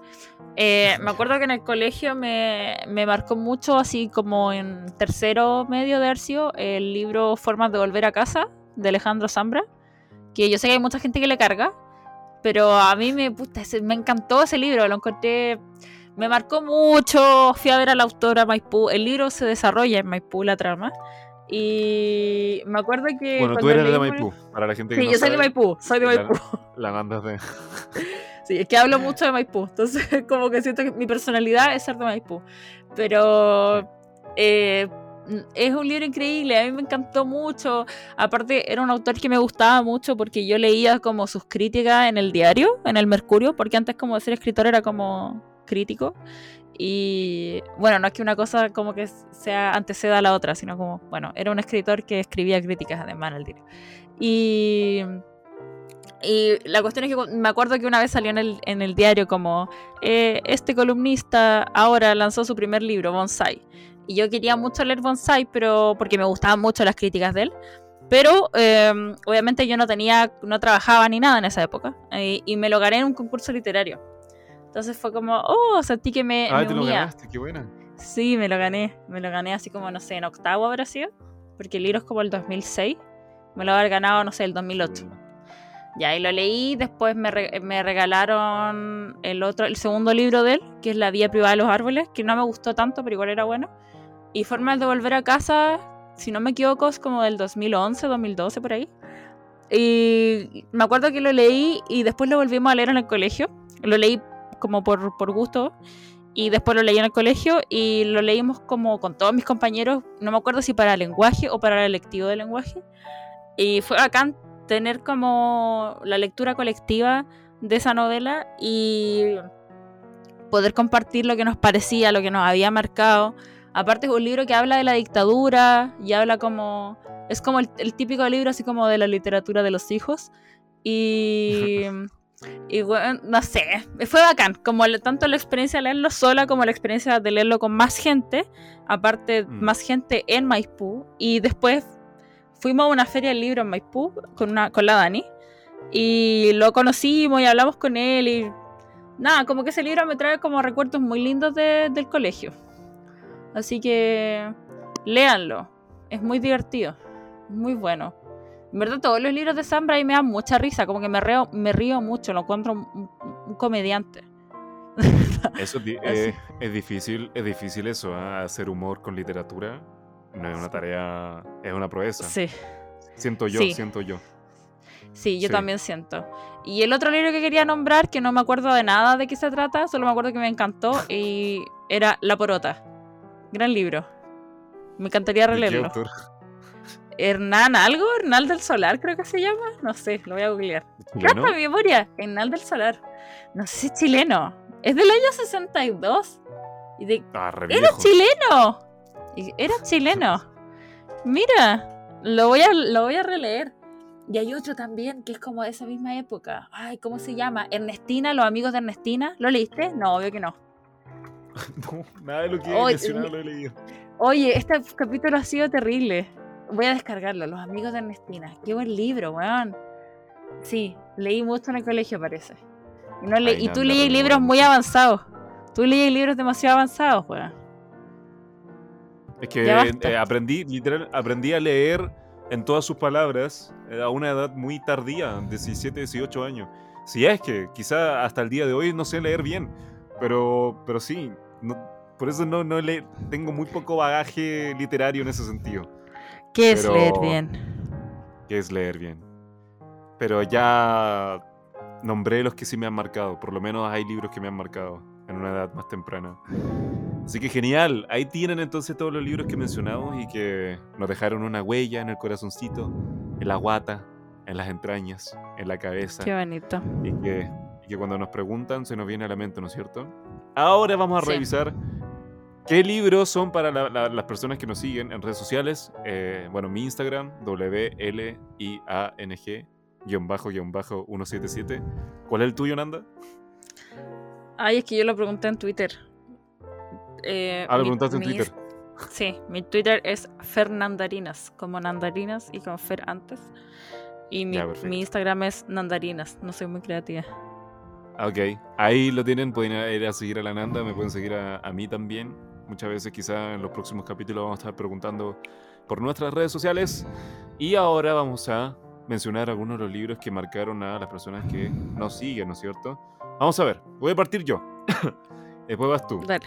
me acuerdo que en el colegio me, me, marcó mucho, así como en tercero medio de Arcio, el libro Formas de Volver a Casa de Alejandro Zambra, que yo sé que hay mucha gente que le carga, pero a mí me, me encantó ese libro, lo encontré, me marcó mucho. Fui a ver a la autora Maipú. El libro se desarrolla en Maipú, la trama. Y me acuerdo que. Bueno, tú eres de Maipú, para la gente que Sí, yo soy de Maipú, soy de Maipú. La, banda de. Sí, es que hablo mucho de Maipú, entonces como que siento que mi personalidad es ser de Maipú. Pero eh, es un libro increíble, a mí me encantó mucho. Aparte, era un autor que me gustaba mucho porque yo leía como sus críticas en el diario, en el Mercurio, porque antes como de ser escritor era como crítico. Y bueno, no es que una cosa como que sea anteceda a la otra, sino como, bueno, era un escritor que escribía críticas además el diario. Y, y la cuestión es que me acuerdo que una vez salió en el, en el diario como, eh, este columnista ahora lanzó su primer libro, Bonsai. Y yo quería mucho leer Bonsai, pero porque me gustaban mucho las críticas de él. Pero em, obviamente yo no tenía, no trabajaba ni nada en esa época. Eh, y me lo gané en un concurso literario. Entonces fue como, oh, sentí que me. Ah, te lo ganaste, qué buena. Sí, me lo gané. Me lo gané así como, no sé, en octavo habrá sido. Porque el libro es como el 2006. Me lo haber ganado, no sé, el 2008. Ya, y lo leí, después me, me, regalaron el otro, el segundo libro de él, que es La Vía Privada de los Árboles, que no me gustó tanto, pero igual era bueno. Y Formas de Volver a Casa, si no me equivoco, es como del 2011, 2012, por ahí. Y me acuerdo que lo leí y después lo volvimos a leer en el colegio. Lo leí como por, por gusto. Y después lo leí en el colegio y lo leímos como con todos mis compañeros. No me acuerdo si para lenguaje o para el lectivo de lenguaje. Y fue bacán tener como la lectura colectiva de esa novela y poder compartir lo que nos parecía, lo que nos había marcado. Aparte es un libro que habla de la dictadura y habla como... Es como el, típico libro así como de la literatura de los hijos. Y... y bueno, no sé, fue bacán. Como tanto la experiencia de leerlo sola como la experiencia de leerlo con más gente. Aparte, mm. más gente en Maipú. Y después fuimos a una feria del libro en Maipú con, una, con la Dani. Y lo conocimos y hablamos con él. Y nada, como que ese libro me trae como recuerdos muy lindos del colegio. Así que léanlo. Es muy divertido. Muy bueno. En verdad, todos los libros de Sambra ahí me dan mucha risa. Como que me, me río mucho. Lo encuentro un, comediante. Eso eh, es difícil, es difícil eso, ¿eh? hacer humor con literatura. No es una tarea, es una proeza. Sí. Siento yo, siento yo. Sí, yo también siento. Y el otro libro que quería nombrar, que no me acuerdo de nada de qué se trata, solo me acuerdo que me encantó, y era La Porota. Gran libro. Me encantaría releerlo. Hernán algo, Hernán del Solar creo que se llama. No sé, lo voy a googlear. ¿Qué mi memoria? Hernán del Solar. No sé si es chileno. Es del año 62. Y de... Ah, ¡Era chileno! Era chileno. Mira, lo voy, a, lo voy a releer. Y hay otro también que es como de esa misma época. Ay, ¿cómo se llama? Ernestina, los amigos de Ernestina. ¿Lo leíste? No, obvio que no. no, nada de lo que he mencionado lo he leído. Oye, este capítulo ha sido terrible. Voy a descargarlo. Los amigos de Ernestina. Qué buen libro, weón. Sí, leí mucho en el colegio, parece. Y, no le- Ahí y tú anda lees libros rememorando. muy avanzados. Tú lees libros demasiado avanzados, weón. Es que basta. eh, aprendí, literal, aprendí a leer en todas sus palabras eh, a una edad muy tardía, 17, 18 años. Si es que, quizá hasta el día de hoy no sé leer bien, pero, pero sí, no- por eso no, no le, tengo muy poco bagaje literario en ese sentido, ¿Qué es Pero- leer bien? que es leer bien. Pero ya nombré los que sí me han marcado, por lo menos hay libros que me han marcado en una edad más temprana. Así que genial, ahí tienen entonces todos los libros que mencionamos y que nos dejaron una huella en el corazoncito, en la guata, en las entrañas, en la cabeza. Qué bonito. y que, y que cuando nos preguntan se nos viene a la mente, ¿no es cierto? Ahora vamos a Sí. revisar qué libros son para la- la- las personas que nos siguen en redes sociales. Eh, bueno, mi Instagram, WLIANG, guion bajo, guion bajo 177. ¿Cuál es el tuyo, Nanda? Ay, es que yo lo pregunté en Twitter. Eh, Ah, lo mi- preguntaste en mi Twitter. Sí, mi Twitter es Fernandarinas, como Nandarinas y con Fer antes. Y mi, Ya, perfecto. mi Instagram es Nandarinas, no soy muy creativa. Ok, ahí lo tienen, pueden ir a seguir a la Nanda, me pueden seguir a, a mí también. Muchas veces quizá en los próximos capítulos vamos a estar preguntando por nuestras redes sociales. Y ahora vamos a mencionar algunos de los libros que marcaron a las personas que nos siguen, ¿no es cierto? Vamos a ver, voy a partir yo. Después vas tú. Dale,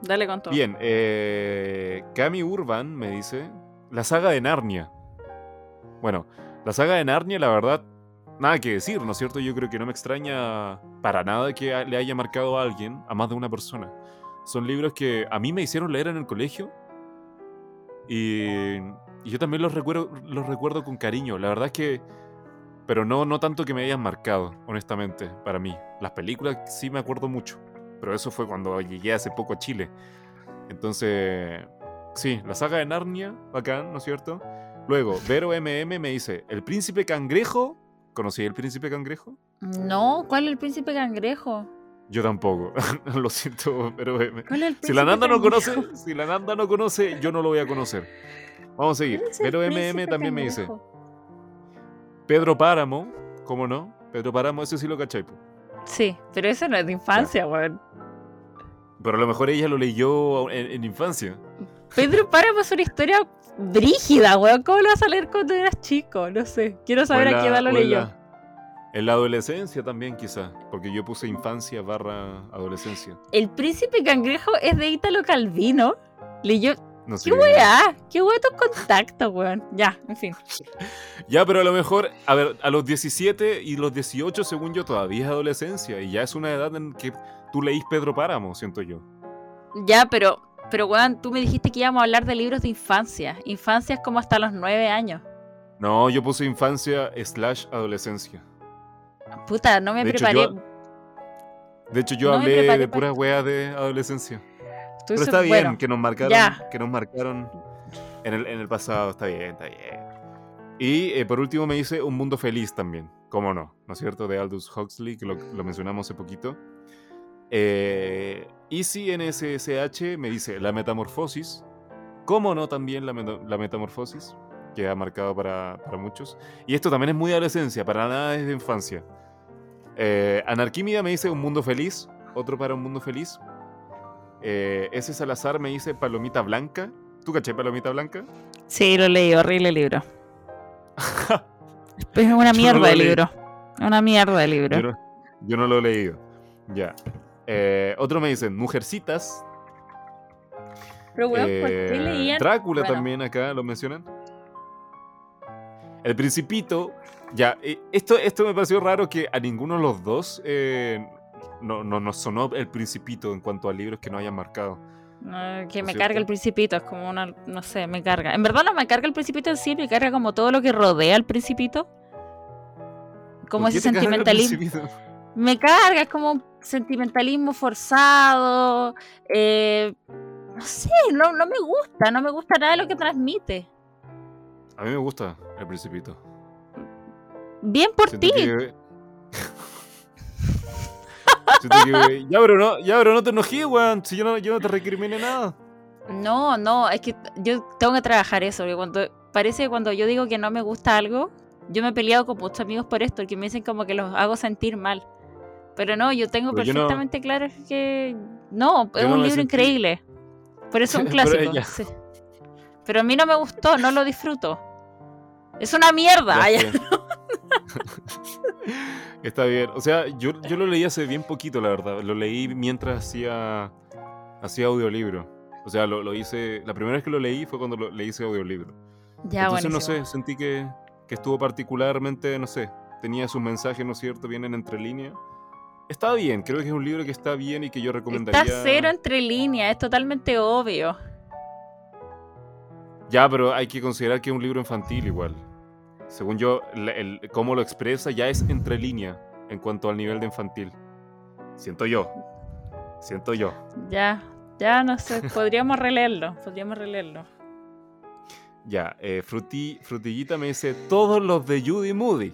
dale con todo. Bien, eh, Cami Urban me dice, la saga de Narnia. Bueno, la saga de Narnia, la verdad, nada que decir, ¿no es cierto? Yo creo que no me extraña para nada que le haya marcado a alguien, a más de una persona. Son libros que a mí me hicieron leer en el colegio y, yo también los recuerdo, los recuerdo con cariño. La verdad es que... Pero no, no tanto que me hayan marcado, honestamente, para mí. Las películas sí me acuerdo mucho, pero eso fue cuando llegué hace poco a Chile. Entonces, sí, la saga de Narnia, bacán, ¿no es cierto? Luego, Vero MM me dice, ¿el príncipe cangrejo? ¿Conocí el príncipe cangrejo? No, ¿cuál es el príncipe cangrejo? Yo tampoco, lo siento, pero M. ¿Cuál es el Si la Nanda no conoce, si la Nanda no conoce, yo no lo voy a conocer. Vamos a seguir. ¿Cuál es el Vero MM también me dice? Pedro Páramo, ¿cómo no? Pedro Páramo, ese sí lo cachai. Sí, pero eso no es de infancia, weón. Pero a lo mejor ella lo leyó en, en infancia. Pedro Páramo es una historia brígida, weón. ¿Cómo lo vas a leer cuando eras chico? No sé. Quiero saber en a qué edad lo leyó. En la adolescencia también, quizá. Porque yo puse infancia barra adolescencia. El príncipe cangrejo es de Ítalo Calvino. Leyó. No sé. ¡Qué weá! ¡Qué weá tus contactos, weón! Ya, en fin. Ya, pero a lo mejor, a ver, a los 17 y los 18, según yo, todavía es adolescencia. Y ya es una edad en que tú leís Pedro Páramo, siento yo. Ya, pero. Pero, weón, tú me dijiste que íbamos a hablar de libros de infancia. Infancia es como hasta los nueve años. No, yo puse infancia slash adolescencia. Puta, no me De hecho, preparé. yo- De hecho, yo No hablé de puras weas de adolescencia. Pero está bien bueno, que nos marcaron, ya. que nos marcaron en el, en el pasado, está bien, está bien. Y eh, por último me dice Un Mundo Feliz también, cómo no, ¿no es cierto? De Aldous Huxley, que lo, lo mencionamos hace poquito. Eh, Easy NSSH me dice La Metamorfosis, cómo no también la Metamorfosis, que ha marcado para, para muchos. Y esto también es muy de adolescencia, para nada es de infancia. Eh, Anarquímida me dice Un Mundo Feliz, otro para Un Mundo Feliz. Eh, ese Salazar me dice Palomita Blanca. ¿Tú caché Palomita Blanca? Sí, lo leí, horrible libro. Es una no mierda lo de leí. libro. Una mierda de libro. Yo no, yo no lo he leído. Ya. Eh, otro me dice Mujercitas. Pero, weón, ¿por Eh, qué leían? Drácula Bueno. también acá lo mencionan. El Principito. Ya, eh, esto, esto me pareció raro que a ninguno de los dos eh, no, no nos sonó el Principito en cuanto a libros que no hayan marcado. No, que ¿No me carga el principito, es como una, no sé, me carga. En verdad no me carga el principito en sí, me carga como todo lo que rodea al principito. Como ¿Por ese sentimentalismo. Me carga, es como un sentimentalismo forzado. eh, no sé, no, no me gusta, no me gusta nada de lo que transmite. A mí me gusta el Principito. Bien por ti. que- Siento que- Ya, pero no, ya, pero no te enojes, weón. Si yo no, yo no te recriminé nada. No, no, es que yo tengo que trabajar eso, porque cuando parece que cuando yo digo que no me gusta algo, yo me he peleado con muchos amigos por esto, que me dicen como que los hago sentir mal. Pero no, yo tengo Pero yo no- perfectamente claro que no, es Yo un libro sentí- increíble. Por eso es un Pero clásico. sí. Pero a mí no me gustó, no lo disfruto. Es una mierda. Ya está bien. O sea, yo, yo lo leí hace bien poquito, la verdad. Lo leí mientras hacía, hacía audiolibro. O sea, lo, lo hice. La primera vez que lo leí fue cuando lo, le hice audiolibro. Ya, Entonces, no sé, sentí que, que estuvo particularmente, no sé, tenía sus mensajes, ¿no es cierto? Vienen entre líneas. Está bien, creo que es un libro que está bien y que yo recomendaría. Está cero entre líneas, es totalmente obvio. Ya, pero hay que considerar que es un libro infantil igual. Según yo, el, cómo lo expresa ya es entre línea en cuanto al nivel de infantil. Siento yo. Siento yo. Ya, ya no sé, podríamos releerlo, podríamos releerlo. Ya, eh, Fruti- Frutillita me dice todos los de Judy Moody.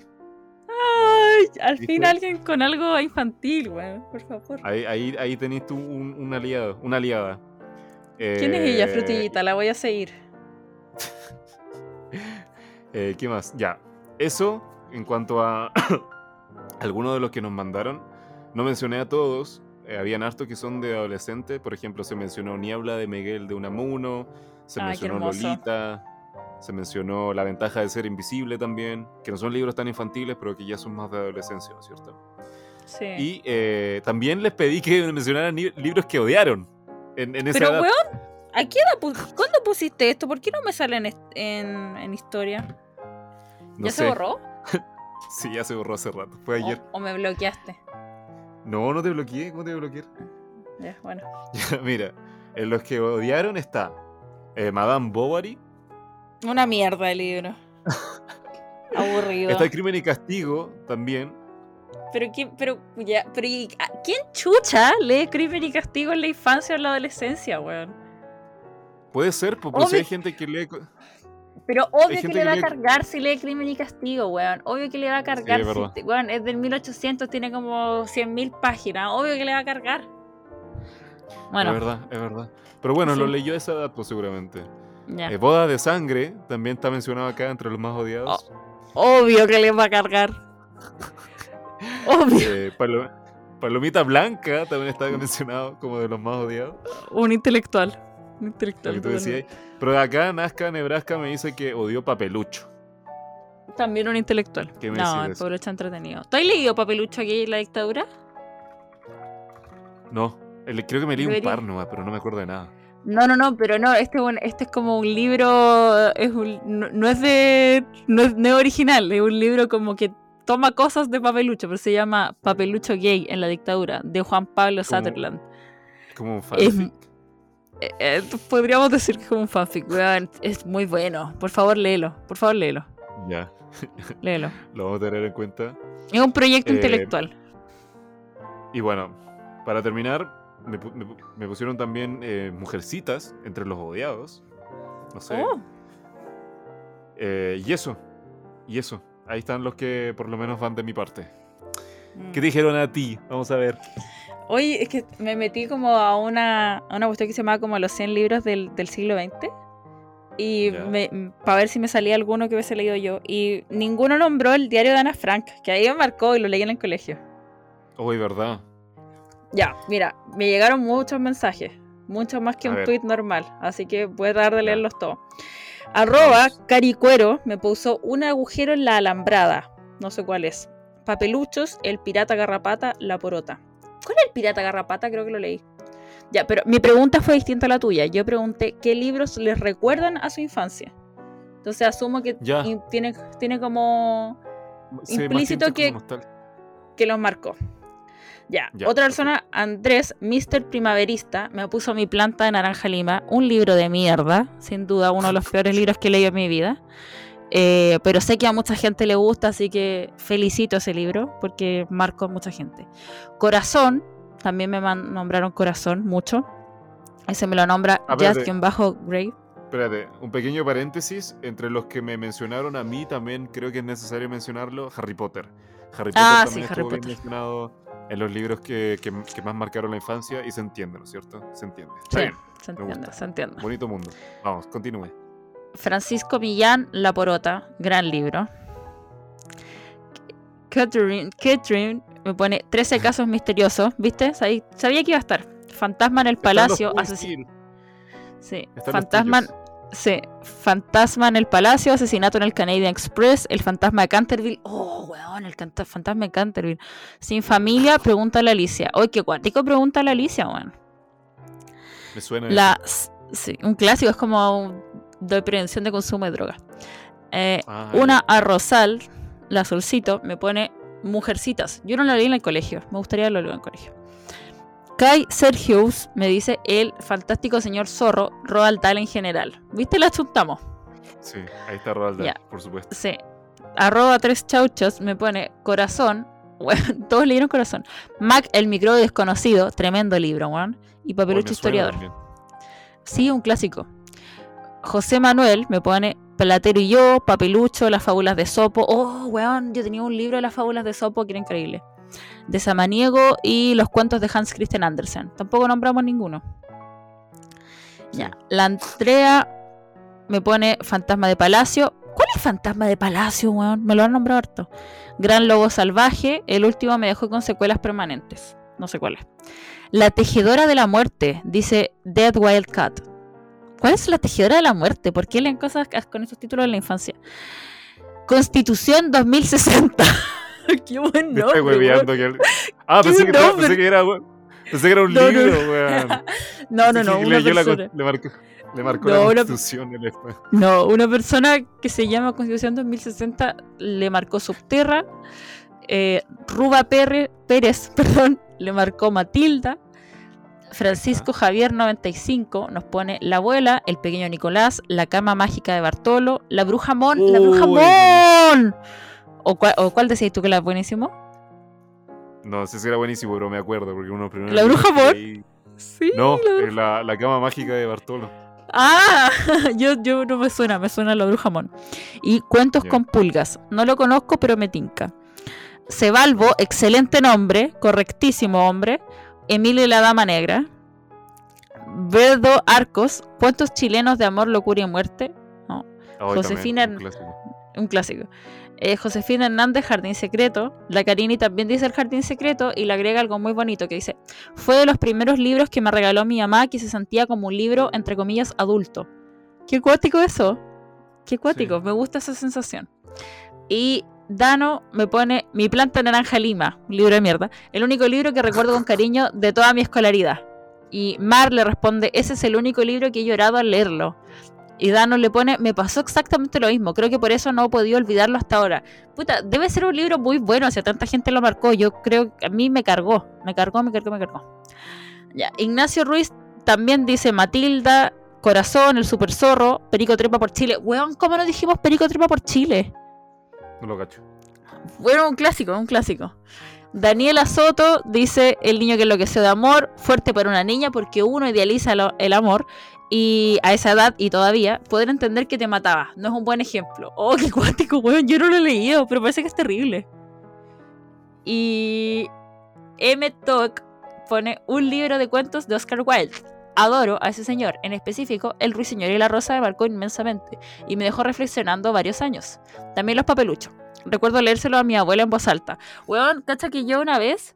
Ay, al ¿Viste? fin alguien con algo infantil, weón, por favor. Ahí, ahí, ahí tenés tú un, un aliado, una aliada. ¿Quién es ella, Eh, Frutillita? La voy a seguir. Eh, ¿Qué más? Ya. Eso, en cuanto a algunos de los que nos mandaron, no mencioné a todos. eh, habían hartos que son de adolescentes. Por ejemplo, se mencionó Niebla de Miguel de Unamuno. Se Ay, mencionó. Lolita. Se mencionó La ventaja de ser invisible también. Que no son libros tan infantiles, pero que ya son más de adolescencia, ¿no es cierto? Sí. Y eh, también les pedí que mencionaran libros que odiaron. En, en esa Pero, edad. weón, ¿a qué edad pu- ¿cuándo pusiste esto? ¿Por qué no me sale en, en, en historia? No ¿Ya sé. se borró? Sí, ya se borró hace rato. Fue ayer. ¿O, o me bloqueaste? No, no te bloqueé. ¿Cómo te voy a bloquear? Ya, bueno. Mira, en los que odiaron está eh, Madame Bovary, Una mierda de libro. Aburrido. está el Crimen y Castigo también. Pero quién, pero ya, pero ¿y a- ¿quién chucha lee Crimen y Castigo en la infancia o en la adolescencia, weón? Puede ser, po, pero si hay gente que lee. Pero obvio que le que va a cargar si lee Crimen y Castigo, weón. Obvio que le va a cargar es si, weón, es del 1800, tiene como 100.000 páginas. Obvio que le va a cargar. Bueno, Es verdad, es verdad. Pero bueno, lo Sí. leyó a esa edad, pues seguramente. Eh, Boda de Sangre también está mencionado acá entre los más odiados. Obvio que le va a cargar. Obvio. Eh, Palo- Palomita Blanca también está mencionado como de los más odiados. Un intelectual. Lo intelectual. que tú. Pero acá Nazca Nebraska me dice que odió Papelucho. También un intelectual. ¿Qué me no, el está entretenido. ¿Tú has leído Papelucho aquí en la dictadura? No, el- creo que me leí un par nomás, pero no me acuerdo de nada. No, no, no, pero no, este, es un- este es como un libro, es un- no, no es de, no es, no es original, es un libro como que toma cosas de Papelucho, pero se llama Papelucho Gay en la dictadura, de Juan Pablo Como- Sutherland. Como un fanfic. Eh, podríamos decir que es como un fanfic, weón, es muy bueno, por favor léelo, por favor léelo, Ya, léelo. lo vamos a tener en cuenta. Es un proyecto Eh, intelectual. Y bueno, para terminar, me, pu- me pu- me pusieron también eh, Mujercitas entre los odiados. No sé. Oh, Eh, y eso, y eso. Ahí están los que por lo menos van de mi parte. mm. ¿Qué te dijeron a ti? Vamos a ver. Oye, es que me metí como a una, a una cuestión que se llamaba como los 100 libros del, del siglo XX. Y para ver si me salía alguno que hubiese leído yo. Y ninguno nombró el diario de Ana Frank, que ahí me marcó y lo leí en el colegio. Hoy, ¿verdad? Ya, mira, me llegaron muchos mensajes. Muchos más que A un ver. tweet normal. Así que voy a tratar de leerlos todos. Arroba. Caricuero me puso un agujero en la alambrada. No sé cuál es. Papeluchos, el pirata garrapata, la porota. ¿Cuál es el pirata garrapata? Creo que lo leí. Ya, pero mi pregunta fue distinta a la tuya. Yo pregunté qué libros les recuerdan a su infancia. Entonces asumo que Ya. tiene, tiene como Sí, Implícito que- como que los marcó. Ya, Ya, otra persona, Andrés, Mr. Primaverista, me puso mi planta de naranja lima, un libro de mierda, sin duda uno de los peores libros que he leído en mi vida. Eh, pero sé que a mucha gente le gusta, así que felicito ese libro porque marcó a mucha gente. Corazón, también me nombraron Corazón mucho. Ese me lo nombra Ah. Justin Bajo Grave. Espérate, un pequeño paréntesis. Entre los que me mencionaron a mí, también creo que es necesario mencionarlo, Harry Potter. Harry Potter Ah, también sí, Harry estuvo bien Potter. mencionado en los libros que, que- que más marcaron la infancia y se entiende, ¿no es cierto? Se entiende. Está Sí, bien, se entiende, se entiende. bonito mundo. Vamos, continúe. Francisco Millán, La Porota, gran libro. Catherine, Catherine me pone 13 casos misteriosos, ¿viste? Sabía, sabía que iba a estar. Fantasma en el palacio, asesino. Sí, fantasma. Sí, fantasma en el palacio, asesinato en el Canadian Express, el fantasma de Canterville. Oh, weón, el fantasma de Canterville. Sin familia, pregunta a la Alicia. Oye, qué cuático pregunta a la Alicia, weón. Me suena. La, sí, un clásico, es como de prevención de consumo de drogas. Eh, una a Rosal, la solcito, me pone Mujercitas. Yo no la leí en el colegio, me gustaría leerlo en el colegio. Kai Sergius me dice el fantástico señor zorro, Roald Dahl en general. ¿Viste? La chuntamos. Sí, ahí está Roald Dahl, por supuesto. Sí. Arroba tres chauchos me pone corazón. Bueno, todos leyeron corazón. Mac, el micro desconocido, tremendo libro, weón. Y papelucho historiador. Sí, un clásico. José Manuel me pone Platero y yo, Papelucho, Las fábulas de Sopo. Oh, weón, yo tenía un libro de las fábulas de Sopo que era increíble. De Samaniego y los cuentos de Hans Christian Andersen. Tampoco nombramos ninguno. Ya. La Andrea me pone Fantasma de Palacio. ¿Cuál es Fantasma de Palacio, weón? Me lo han nombrado harto. Gran Lobo Salvaje. El último me dejó con secuelas permanentes. No sé cuál es. La Tejedora de la Muerte, dice Dead Wild Cat. ¿Cuál es la tejedora de la muerte? ¿Por qué leen cosas con esos títulos en la infancia? Constitución 2060. qué buen nombre. Ah, pensé que, pensé que, era, pensé que era un libro, weón. No, no, no. Una le marcó, le marcó la Constitución. Una, no, una persona que se llama Constitución 2060 le marcó Subterra. Eh, Ruba Pérez, Pérez perdón, le marcó Matilda. Francisco Javier 95 nos pone La abuela, el pequeño Nicolás, La cama mágica de Bartolo, La bruja Mon, La bruja Mon. ¿O cuál, ¿O cuál decías tú que era buenísimo? No sé si era buenísimo, pero me acuerdo porque uno primero. ¿La bruja Mon? Sí. No, la, la, cama mágica de Bartolo. Ah, yo, yo no me suena, me suena la bruja Mon. Y Cuentos con pulgas. No lo conozco, pero me tinca. Cebalbo, excelente nombre, correctísimo hombre. Emilio y la Dama Negra. Verdo Arcos, Cuentos chilenos de amor, locura y muerte. Josefina. Un clásico. Eh, Josefina Hernández, Jardín Secreto. La Carini también dice el Jardín Secreto y le agrega algo muy bonito que dice: Fue de los primeros libros que me regaló mi mamá que se sentía como un libro, entre comillas, adulto. Qué cuático eso. Qué cuático, me gusta esa sensación. Y Dano me pone Mi planta naranja lima, un libro de mierda, el único libro que recuerdo con cariño de toda mi escolaridad. Y Mar le responde, ese es el único libro que he llorado al leerlo. Y Dano le pone, me pasó exactamente lo mismo, creo que por eso no he podido olvidarlo hasta ahora. Puta, debe ser un libro muy bueno, o sea, tanta gente lo marcó, yo creo que a mí me cargó, me cargó, me cargó, me cargó. Ya, Ignacio Ruiz también dice Matilda, Corazón, El Super Zorro, Perico Trepa por Chile. Weón, ¿cómo no dijimos Perico Trepa por Chile? No lo cacho. Bueno, un clásico, un clásico. Daniela Soto dice el niño que enloqueció de amor, fuerte para una niña porque uno idealiza el amor y a esa edad y todavía poder entender que te mataba. No es un buen ejemplo. Oh, qué cuántico, weón. Yo no lo he leído, pero parece que es terrible. Y M. Talk pone un libro de cuentos de Oscar Wilde. Adoro a ese señor, en específico, El Ruiseñor y la Rosa me marcó inmensamente y me dejó reflexionando varios años. También los papeluchos. Recuerdo leérselo a mi abuela en voz alta. Weón, cacha que yo una vez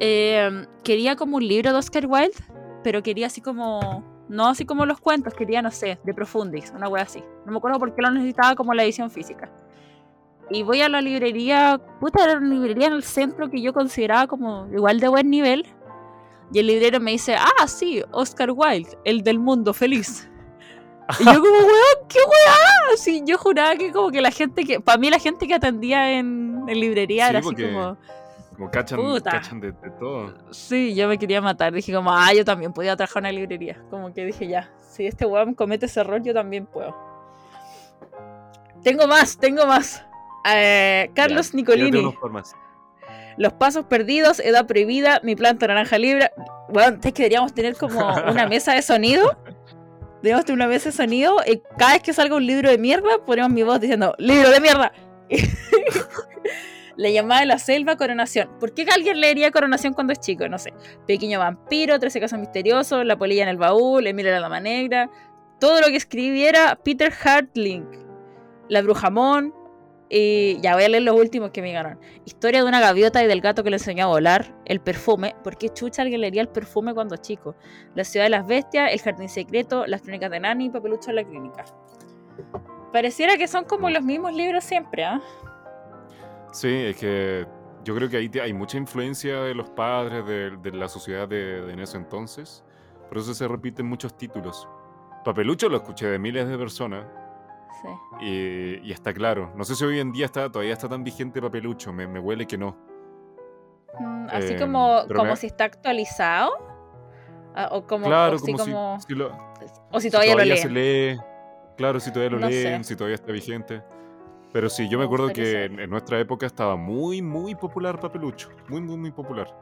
em, quería como un libro de Oscar Wilde, pero quería así como. No así como los cuentos, quería, no sé, de Profundis, una wea así. No me acuerdo por qué lo necesitaba como la edición física. Y voy a la librería, puta, era una librería en el centro que yo consideraba como igual de buen nivel. Y el librero me dice, ah, sí, Oscar Wilde, el del mundo feliz. Y yo como, weón, qué weá. Así, yo juraba que como que la gente que, para mí la gente que atendía en, librería era así como... Como cachan, cachan de, todo. Sí, yo me quería matar. Dije como, ah, yo también podía trabajar en una librería. Como que dije, ya, si este weón comete ese error, yo también puedo. Tengo más, tengo más. Eh, Carlos Nicolini. Los pasos perdidos, edad prohibida, mi planta naranja libre. Bueno, es que deberíamos tener como una mesa de sonido. Deberíamos tener una mesa de sonido y cada vez que salga un libro de mierda, ponemos mi voz diciendo, ¡Libro de mierda! La llamada de la selva, Coronación. ¿Por qué alguien leería Coronación cuando es chico? No sé. Pequeño vampiro, 13 casos misteriosos, La polilla en el baúl, Emilia la dama negra. Todo lo que escribiera Peter Hartling. La brujamón, Y ya voy a leer los últimos que me llegaron. Historia de una gaviota y del gato que le enseñó a volar. El perfume. ¿Por qué chucha alguien leería el perfume cuando chico? La ciudad de las bestias. El jardín secreto. Las crónicas de Nani. Papelucho en la clínica. Pareciera que son como los mismos libros siempre, ¿ah? Sí, es que yo creo que ahí hay mucha influencia de los padres, de, la sociedad de, en ese entonces. Por eso se repiten muchos títulos. Papelucho lo escuché de miles de personas. Sí. Y, está claro. No sé si hoy en día está, todavía está tan vigente Papelucho. Me, huele que no. Mm, así em, como, como si está actualizado. Ah, o como, claro, o como, si, lo, o si todavía, lo se lee. Claro, si todavía lo leen, si todavía está vigente. Pero sí, yo me acuerdo que en, nuestra época estaba muy, muy popular Papelucho. Muy, muy, muy popular.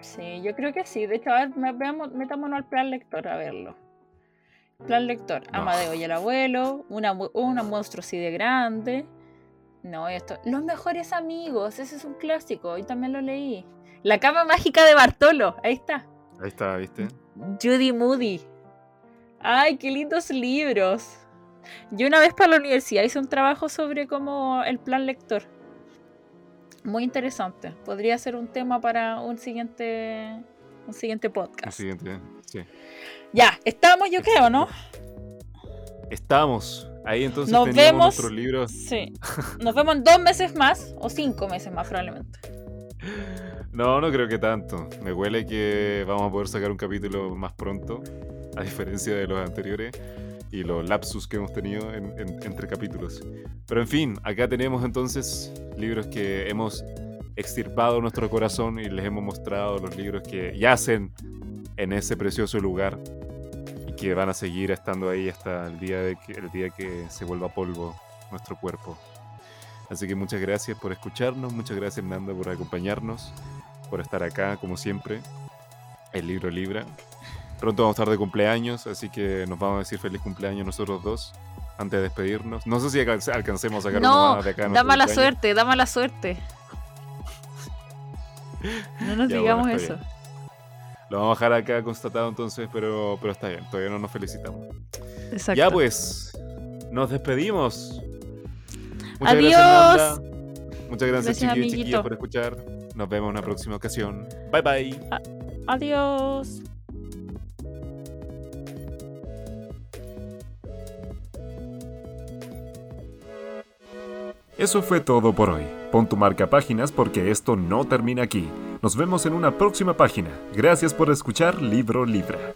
Sí, yo creo que sí. De hecho, a ver, metámonos al plan lector a verlo. Plan lector, Amadeo y el abuelo, una, una monstruo así de grande. No, esto. Los mejores amigos, ese es un clásico, hoy también lo leí. La cama mágica de Bartolo, ahí está. Ahí está, ¿viste? Judy Moody. Ay, qué lindos libros. Yo una vez para la universidad hice un trabajo sobre cómo el plan lector. Muy interesante. Podría ser un tema para un siguiente un siguiente podcast. Un siguiente, sí. Ya, estamos, yo creo, ¿no? Estamos. Ahí entonces Nos teníamos vemos, nuestros libros. Sí. Nos vemos en dos meses más o cinco meses más probablemente. No, no creo que tanto. Me huele que vamos a poder sacar un capítulo más pronto, a diferencia de los anteriores y los lapsus que hemos tenido entre capítulos. Pero en fin, acá tenemos entonces libros que hemos extirpado nuestro corazón y les hemos mostrado los libros que yacen en ese precioso lugar y que van a seguir estando ahí hasta el día, de que, el día que se vuelva polvo nuestro cuerpo. Así que muchas gracias por escucharnos, muchas gracias Hernanda por acompañarnos, por estar acá como siempre, el libro Libra. Pronto vamos a estar de cumpleaños, así que nos vamos a decir feliz cumpleaños nosotros dos antes de despedirnos. No sé si alcancemos a sacar no, más de acá. Da mala suerte, da mala suerte. No nos digamos eso. Lo vamos a dejar acá constatado entonces, pero, pero está bien, todavía no nos felicitamos. Exacto. Ya pues, nos despedimos. Muchas Adiós. gracias, Muchas gracias, chiquillos, chiquillos, por escuchar. Nos vemos en una próxima ocasión. Bye bye. adiós. Eso fue todo por hoy. Pon tu marca páginas porque esto no termina aquí. Nos vemos en una próxima página. Gracias por escuchar Libro Libra.